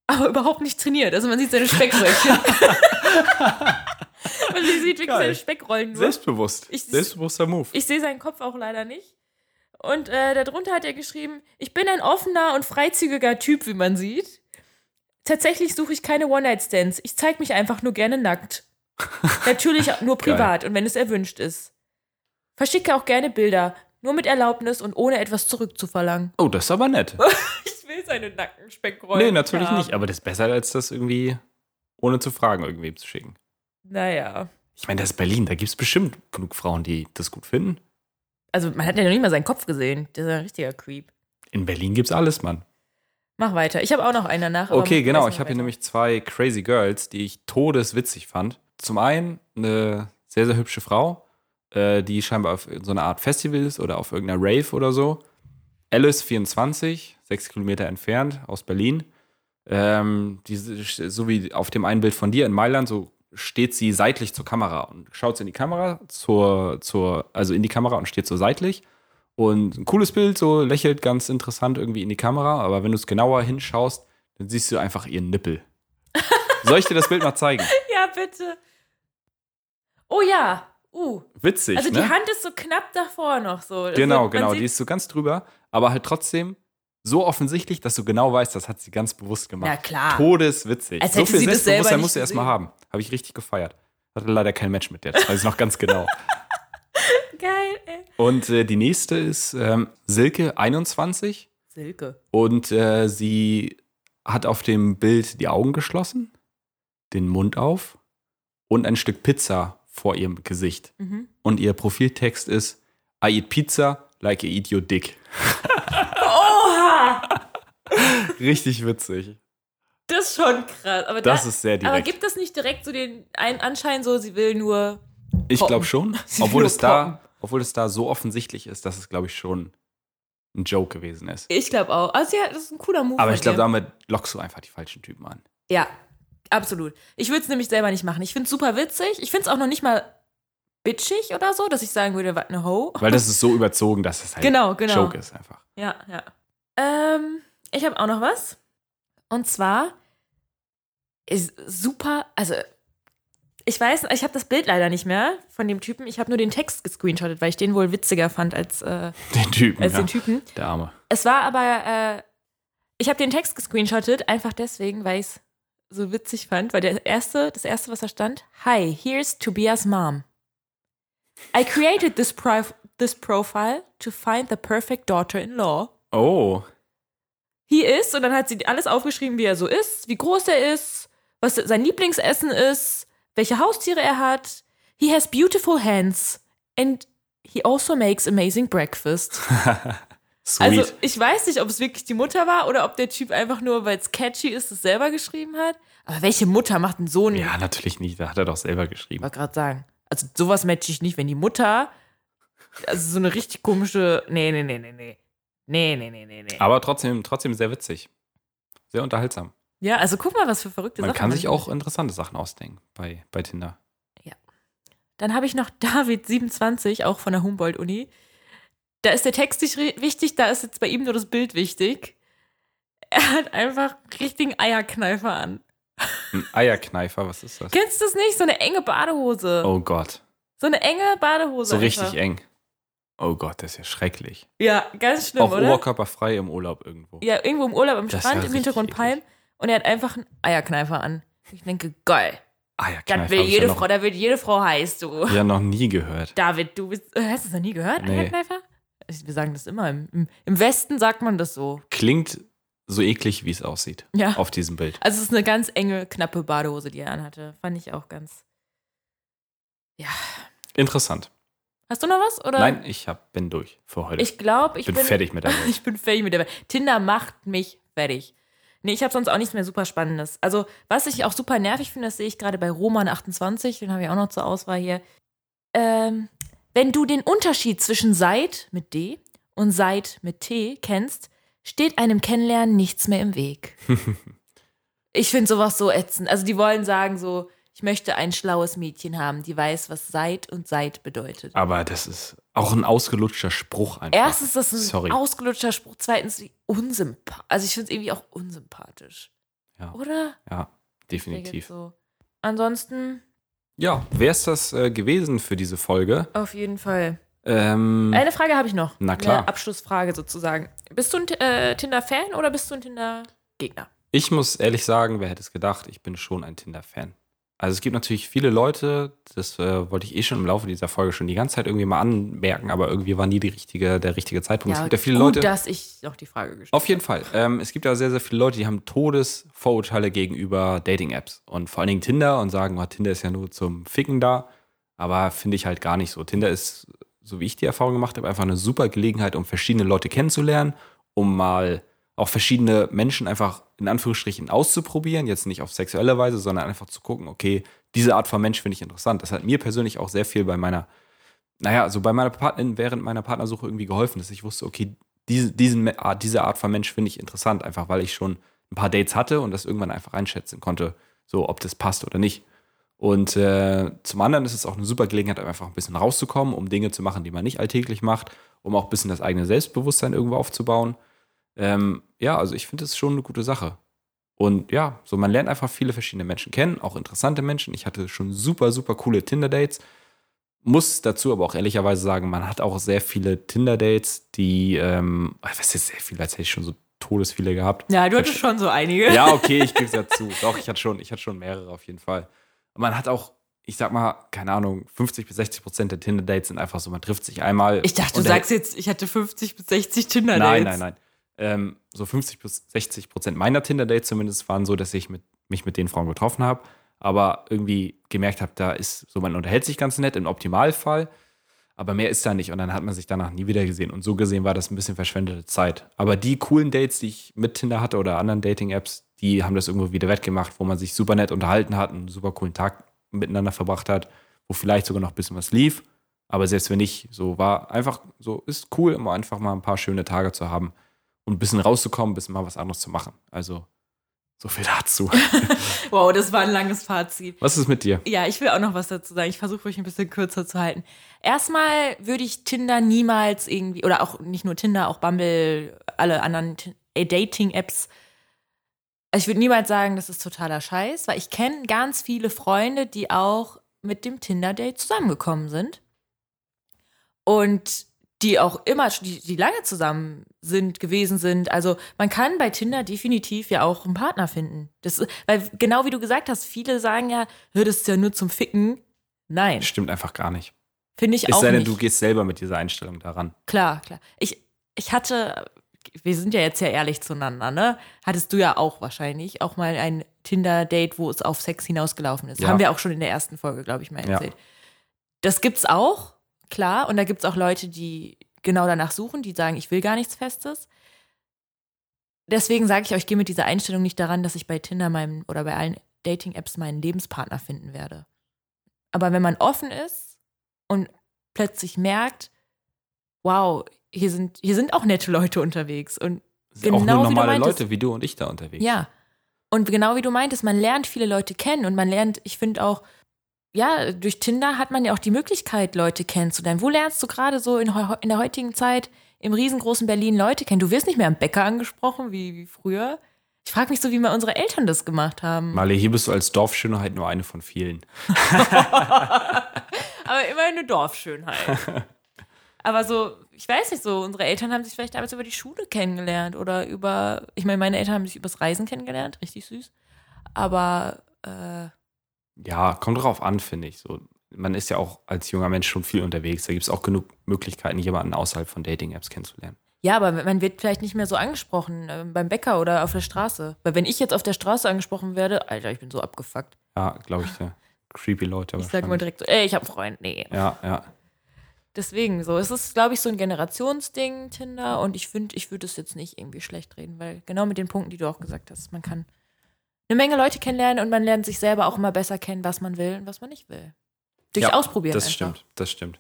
aber überhaupt nicht trainiert. Also man sieht seine Speckröllchen. man sieht wirklich Geil. seine Speckrollen nur. Selbstbewusst. Ich- Selbstbewusster Move. Ich sehe seinen Kopf auch leider nicht. Und äh, darunter hat er geschrieben, ich bin ein offener und freizügiger Typ, wie man sieht. Tatsächlich suche ich keine One-Night-Stands. Ich zeige mich einfach nur gerne nackt. Natürlich nur Geil. privat und wenn es erwünscht ist. Verschicke auch gerne Bilder, nur mit Erlaubnis und ohne etwas zurückzuverlangen. oh, das ist aber nett. Ich will seine Nackensspeckrollen. nee, natürlich haben. nicht. Aber das ist besser, als das irgendwie ohne zu fragen irgendwem zu schicken. Naja. Ich meine, das ist Berlin. Da gibt es bestimmt genug Frauen, die das gut finden. Also man hat ja noch nicht mal seinen Kopf gesehen. Der ist ein richtiger Creep. In Berlin gibt's alles, Mann. Mach weiter. Ich habe auch noch einen danach. Okay, genau. Ich habe hier nämlich zwei Crazy Girls, die ich todeswitzig fand. Zum einen eine sehr, sehr hübsche Frau, äh, die scheinbar auf so einer Art Festival ist oder auf irgendeiner Rave oder so. Alice 24, sechs Kilometer entfernt aus Berlin. Ähm, die, so wie auf dem einen Bild von dir in Mailand, so steht sie seitlich zur Kamera und schaut sie in die Kamera, zur, zur, also in die Kamera und steht so seitlich. Und ein cooles Bild, so lächelt ganz interessant irgendwie in die Kamera, aber wenn du es genauer hinschaust, dann siehst du einfach ihren Nippel. Soll ich dir das Bild mal zeigen? Ja, bitte. Oh ja. Uh. Witzig, Also ne? die Hand ist so knapp davor noch so. Also genau, man genau, sieht- die ist so ganz drüber, aber halt trotzdem so offensichtlich, dass du genau weißt, das hat sie ganz bewusst gemacht. Na klar. Todeswitzig. Als so viel Selbstbewusstsein musst du erstmal haben. Habe ich richtig gefeiert. Hatte leider kein Match mit der, das weiß ich noch ganz genau. Geil, ey. Und äh, die nächste ist ähm, Silke 21 Silke. und äh, sie hat auf dem Bild die Augen geschlossen, den Mund auf und ein Stück Pizza vor ihrem Gesicht. Mhm. Und ihr Profiltext ist I eat pizza like I eat your dick. Richtig witzig. Das ist schon krass. Aber, Das da, ist sehr aber direkt. gibt das nicht direkt so den einen Anschein, so sie will nur. Ich glaube schon. Sie Obwohl es, da, obwohl es da so offensichtlich ist, dass es, glaube ich, schon ein Joke gewesen ist. Ich glaube auch. Also ja, das ist ein cooler Move. Aber ich glaube, damit lockst du einfach die falschen Typen an. Ja, absolut. Ich würde es nämlich selber nicht machen. Ich finde es super witzig. Ich finde es auch noch nicht mal bitchig oder so, dass ich sagen würde, was eine Ho. Weil das ist so überzogen, dass es halt Genau, genau. Joke ist einfach. Ja, ja. Ähm, ich habe auch noch was. Und zwar ist super, also ich weiß, ich habe das Bild leider nicht mehr von dem Typen. Ich habe nur den Text gescreenshottet, weil ich den wohl witziger fand als, äh, Den Typen. als ja. den Typen. Der Arme. Es war aber, äh, ich habe den Text gescreenshottet, einfach deswegen, weil ich es so witzig fand, weil der erste, das erste, was da stand, Hi, here's Tobias Mom. I created this, prof this profile to find the perfect daughter-in-law. Oh. He is, und dann hat sie alles aufgeschrieben, wie er so ist, wie groß er ist, was sein Lieblingsessen ist, welche Haustiere er hat. He has beautiful hands and he also makes amazing breakfast. Sweet. Also ich weiß nicht, ob es wirklich die Mutter war oder ob der Typ einfach nur, weil es catchy ist, es selber geschrieben hat. Aber welche Mutter macht einen? ja, natürlich nicht. Da hat er doch selber Ich geschrieben. wollte gerade sagen. Also sowas matche ich nicht, wenn die Mutter, also so eine richtig komische, nee, nee, nee, nee, nee. Nee, nee, nee, nee, nee. Aber trotzdem, trotzdem sehr witzig. Sehr unterhaltsam. Ja, also guck mal, was für verrückte Man Sachen. kann sich auch interessante Sachen ausdenken bei, bei Tinder. Dann habe ich noch David27, auch von der Humboldt-Uni. Da ist der Text nicht wichtig, da ist jetzt bei ihm nur das Bild wichtig. Er hat einfach einen richtigen Eierkneifer an. Ein Eierkneifer, was ist das? Kennst du das nicht? So eine enge Badehose. Oh Gott. So eine enge Badehose. So einfach. richtig eng. Oh Gott, das ist ja schrecklich. Ja, ganz schlimm, auch oder? oberkörperfrei im Urlaub irgendwo. Ja, irgendwo im Urlaub am Das ist Strand, ja im Hintergrund Palmen. Und er hat einfach einen Eierkneifer an. Ich denke, geil. Eierkneifer. Das will hab ich jede ja noch, Frau, da wird jede Frau heiß, du. Ja, noch nie gehört. David, du bist. äh, Hast du das noch nie gehört, Nee. Eierkneifer? Ich- Wir sagen das immer. Im, im, Im Westen sagt man das so. Klingt so eklig, wie es aussieht. Ja. Auf diesem Bild. Also es ist eine ganz enge, knappe Badehose, die er anhatte. Fand ich auch ganz. Ja. Interessant. Hast du noch was? Oder? Nein, ich hab, bin durch für heute. Ich glaube, ich bin bin, fertig mit der Welt. Ich bin fertig mit der Welt. Tinder macht mich fertig. Nee, ich habe sonst auch nichts mehr super Spannendes. Also, was ich auch super nervig finde, das sehe ich gerade bei Roman28, den habe ich auch noch zur Auswahl hier. Ähm, wenn du den Unterschied zwischen Seid mit D und Seid mit T kennst, steht einem Kennenlernen nichts mehr im Weg. ich finde sowas so ätzend. Also, die wollen sagen so, ich möchte ein schlaues Mädchen haben, die weiß, was Seid und Seid bedeutet. Aber das ist auch ein ausgelutschter Spruch einfach. Erstens, das ist ein Sorry. ausgelutschter Spruch. Zweitens, unsympathisch. Also, ich finde es irgendwie auch unsympathisch. Ja. Oder? Ja, definitiv. So. Ansonsten, Ja, wäre es das äh, gewesen für diese Folge? auf jeden Fall. Ähm, Eine Frage habe ich noch. Na klar. Eine Abschlussfrage sozusagen. Bist du ein äh, Tinder-Fan oder bist du ein Tinder-Gegner? Ich muss ehrlich sagen, wer hätte es gedacht, ich bin schon ein Tinder-Fan. Also es gibt natürlich viele Leute, das äh, wollte ich eh schon im Laufe dieser Folge schon die ganze Zeit irgendwie mal anmerken, aber irgendwie war nie die richtige, der richtige Zeitpunkt. es gibt ja viele gut, Leute. dass ich noch die Frage gestellt Auf jeden Fall. Ähm, es gibt ja sehr, sehr viele Leute, die haben Todesvorurteile gegenüber Dating-Apps und vor allen Dingen Tinder und sagen, oh, Tinder ist ja nur zum Ficken da. Aber finde ich halt gar nicht so. Tinder ist, so wie ich die Erfahrung gemacht habe, einfach eine super Gelegenheit, um verschiedene Leute kennenzulernen, um mal auch verschiedene Menschen einfach in Anführungsstrichen auszuprobieren. Jetzt nicht auf sexuelle Weise, sondern einfach zu gucken, okay, diese Art von Mensch finde ich interessant. Das hat mir persönlich auch sehr viel bei meiner, naja, also bei meiner Partnerin während meiner Partnersuche irgendwie geholfen, dass ich wusste, okay, diese, diesen, Art- diese Art von Mensch finde ich interessant, einfach weil ich schon ein paar Dates hatte und das irgendwann einfach einschätzen konnte, so ob das passt oder nicht. Und äh, zum anderen ist es auch eine super Gelegenheit, einfach ein bisschen rauszukommen, um Dinge zu machen, die man nicht alltäglich macht, um auch ein bisschen das eigene Selbstbewusstsein irgendwo aufzubauen. Ähm, ja, also ich finde es schon eine gute Sache. Und ja, so man lernt einfach viele verschiedene Menschen kennen, auch interessante Menschen. Ich hatte schon super, super coole Tinder-Dates. Muss dazu aber auch ehrlicherweise sagen, man hat auch sehr viele Tinder-Dates, die, ähm, was ist jetzt sehr viele, als hätte ich schon so todesviele gehabt. Ja, du hattest schon so einige. Ja, okay, ich gebe es dazu. Doch, ich hatte schon, ich hatte schon mehrere auf jeden Fall. Und man hat auch, ich sag mal, keine Ahnung, 50 bis 60 Prozent der Tinder-Dates sind einfach so, man trifft sich einmal. Ich dachte, du sagst jetzt, ich hatte 50 bis 60 Tinder-Dates. Nein, nein, nein. Ähm, so 50 bis 60 Prozent meiner Tinder-Dates zumindest waren so, dass ich mit, mich mit den Frauen getroffen habe, aber irgendwie gemerkt habe, da ist so, man unterhält sich ganz nett im Optimalfall, aber mehr ist da nicht und dann hat man sich danach nie wieder gesehen und so gesehen war das ein bisschen verschwendete Zeit. Aber die coolen Dates, die ich mit Tinder hatte oder anderen Dating-Apps, die haben das irgendwo wieder wettgemacht, wo man sich super nett unterhalten hat, einen super coolen Tag miteinander verbracht hat, wo vielleicht sogar noch ein bisschen was lief. Aber selbst wenn nicht, so war einfach so, ist cool, immer einfach mal ein paar schöne Tage zu haben und ein bisschen rauszukommen, ein bisschen mal was anderes zu machen. Also, so viel dazu. Wow, das war ein langes Fazit. was ist mit dir? Ja, ich will auch noch was dazu sagen. Ich versuche euch ein bisschen kürzer zu halten. Erstmal würde ich Tinder niemals irgendwie, oder auch nicht nur Tinder, auch Bumble, alle anderen äh, Dating-Apps Also ich würde niemals sagen, das ist totaler Scheiß, weil ich kenne ganz viele Freunde, die auch mit dem Tinder-Date zusammengekommen sind. Und die auch immer, die, die lange zusammen sind, gewesen sind. Also man kann bei Tinder definitiv ja auch einen Partner finden. Das, weil genau wie du gesagt hast, viele sagen ja, hör, das ist ja nur zum Ficken. Nein. Stimmt einfach gar nicht. Finde ich Es auch sei denn, nicht. du gehst selber mit dieser Einstellung daran. Klar, klar. Ich, ich hatte, wir sind ja jetzt ja ehrlich zueinander, ne? Hattest du ja auch wahrscheinlich auch mal ein Tinder-Date, wo es auf Sex hinausgelaufen ist. Ja. Haben wir auch schon in der ersten Folge, glaube ich, mal Ja. erzählt. Das gibt's auch, klar. Und da gibt's auch Leute, die genau danach suchen, die sagen, ich will gar nichts Festes. Deswegen sage ich euch, ich gehe mit dieser Einstellung nicht daran, dass ich bei Tinder meinem oder bei allen Dating-Apps meinen Lebenspartner finden werde. Aber wenn man offen ist und plötzlich merkt, wow, hier sind, hier sind auch nette Leute unterwegs. Und Es sind auch Genau nur wie du normale meintest. Leute wie du und ich da unterwegs. ja. Und genau wie du meintest, man lernt viele Leute kennen und man lernt, ich finde auch, ja, durch Tinder hat man ja auch die Möglichkeit, Leute kennenzulernen. Wo lernst du gerade so in, in der heutigen Zeit im riesengroßen Berlin Leute kennen? Du wirst nicht mehr am Bäcker angesprochen wie, wie früher. Ich frage mich so, wie mal unsere Eltern das gemacht haben. Marley, hier bist du als Dorfschönheit nur eine von vielen. Aber immerhin eine Dorfschönheit. Aber so, ich weiß nicht so, unsere Eltern haben sich vielleicht damals über die Schule kennengelernt oder über, ich meine, meine Eltern haben sich übers Reisen kennengelernt, richtig süß. Aber äh, Ja, kommt drauf an, finde ich. So, man ist ja auch als junger Mensch schon viel unterwegs. Da gibt es auch genug Möglichkeiten, jemanden außerhalb von Dating-Apps kennenzulernen. ja, aber man wird vielleicht nicht mehr so angesprochen äh, beim Bäcker oder auf der Straße. Weil wenn ich jetzt auf der Straße angesprochen werde, Alter, ich bin so abgefuckt. Ja, glaube ich, ja. creepy Leute. Ich sage wahrscheinlich. direkt so, ey, ich habe einen Freund. Nee. Ja, ja. Deswegen so. Es ist, glaube ich, so ein Generationsding, Tinder. Und ich finde, ich würde es jetzt nicht irgendwie schlecht reden, weil genau mit den Punkten, die du auch gesagt hast, man kann eine Menge Leute kennenlernen und man lernt sich selber auch immer besser kennen, was man will und was man nicht will. Durch Ja, Ausprobieren Das einfach. stimmt, das stimmt.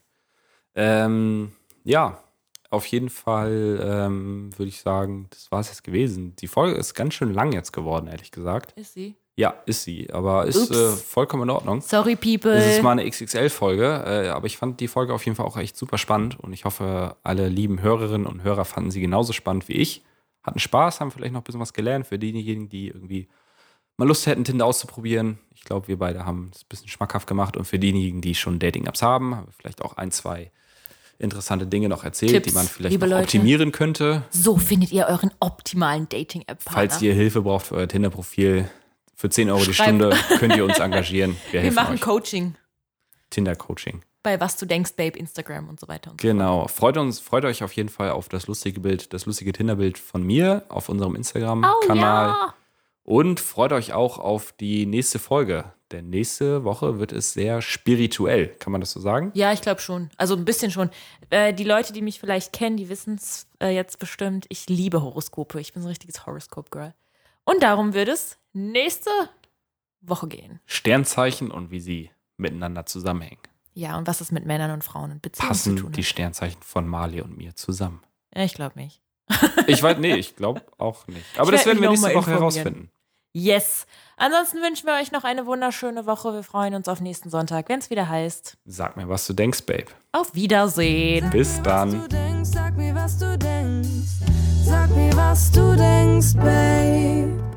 Ähm, ja, auf jeden Fall ähm, würde ich sagen, das war es jetzt gewesen. Die Folge ist ganz schön lang jetzt geworden, ehrlich gesagt. Ist sie? Ja, ist sie, aber ist äh, vollkommen in Ordnung. Sorry, people. Es ist mal eine XXL-Folge, äh, aber ich fand die Folge auf jeden Fall auch echt super spannend und ich hoffe, alle lieben Hörerinnen und Hörer fanden sie genauso spannend wie ich. Hatten Spaß, haben vielleicht noch ein bisschen was gelernt für diejenigen, die irgendwie mal Lust hätten, Tinder auszuprobieren. Ich glaube, wir beide haben es ein bisschen schmackhaft gemacht und für diejenigen, die schon Dating-Apps haben, haben wir vielleicht auch ein, zwei interessante Dinge noch erzählt, Tipps, die man vielleicht noch Leute. optimieren könnte. so findet ihr euren optimalen Dating-App-Partner. Falls ihr Hilfe braucht für euer Tinder-Profil, für 10 Euro die Schreibt. Stunde könnt ihr uns engagieren. Wir, Wir machen euch. Coaching Tinder-Coaching. bei Was du denkst, Babe, Instagram und so weiter und so Genau. Freut uns, freut euch auf jeden Fall auf das lustige Bild, das lustige Tinder-Bild von mir auf unserem Instagram-Kanal. Oh, ja. Und freut euch auch auf die nächste Folge. Denn nächste Woche wird es sehr spirituell. Kann man das so sagen? Ja, ich glaube schon. Also ein bisschen schon. Äh, die Leute, die mich vielleicht kennen, die wissen es äh, jetzt bestimmt. Ich liebe Horoskope. Ich bin so ein richtiges Horoskop-Girl. Und darum wird es nächste Woche gehen. Sternzeichen und wie sie miteinander zusammenhängen. Ja, und was es mit Männern und Frauen und Beziehungen zu Passen tun die. Sternzeichen von Marley und mir zusammen? Ja, ich glaube nicht. Ich weiß, nee, ich glaube auch nicht. Aber Ich das werd werden wir nächste Woche herausfinden. Yes. Ansonsten wünschen wir euch noch eine wunderschöne Woche. Wir freuen uns auf nächsten Sonntag, wenn es wieder heißt. Sag mir, was du denkst, Babe. Auf Wiedersehen. Bis Was dann. du denkst, sag mir, was du denkst. Sag mir, was du denkst, Babe.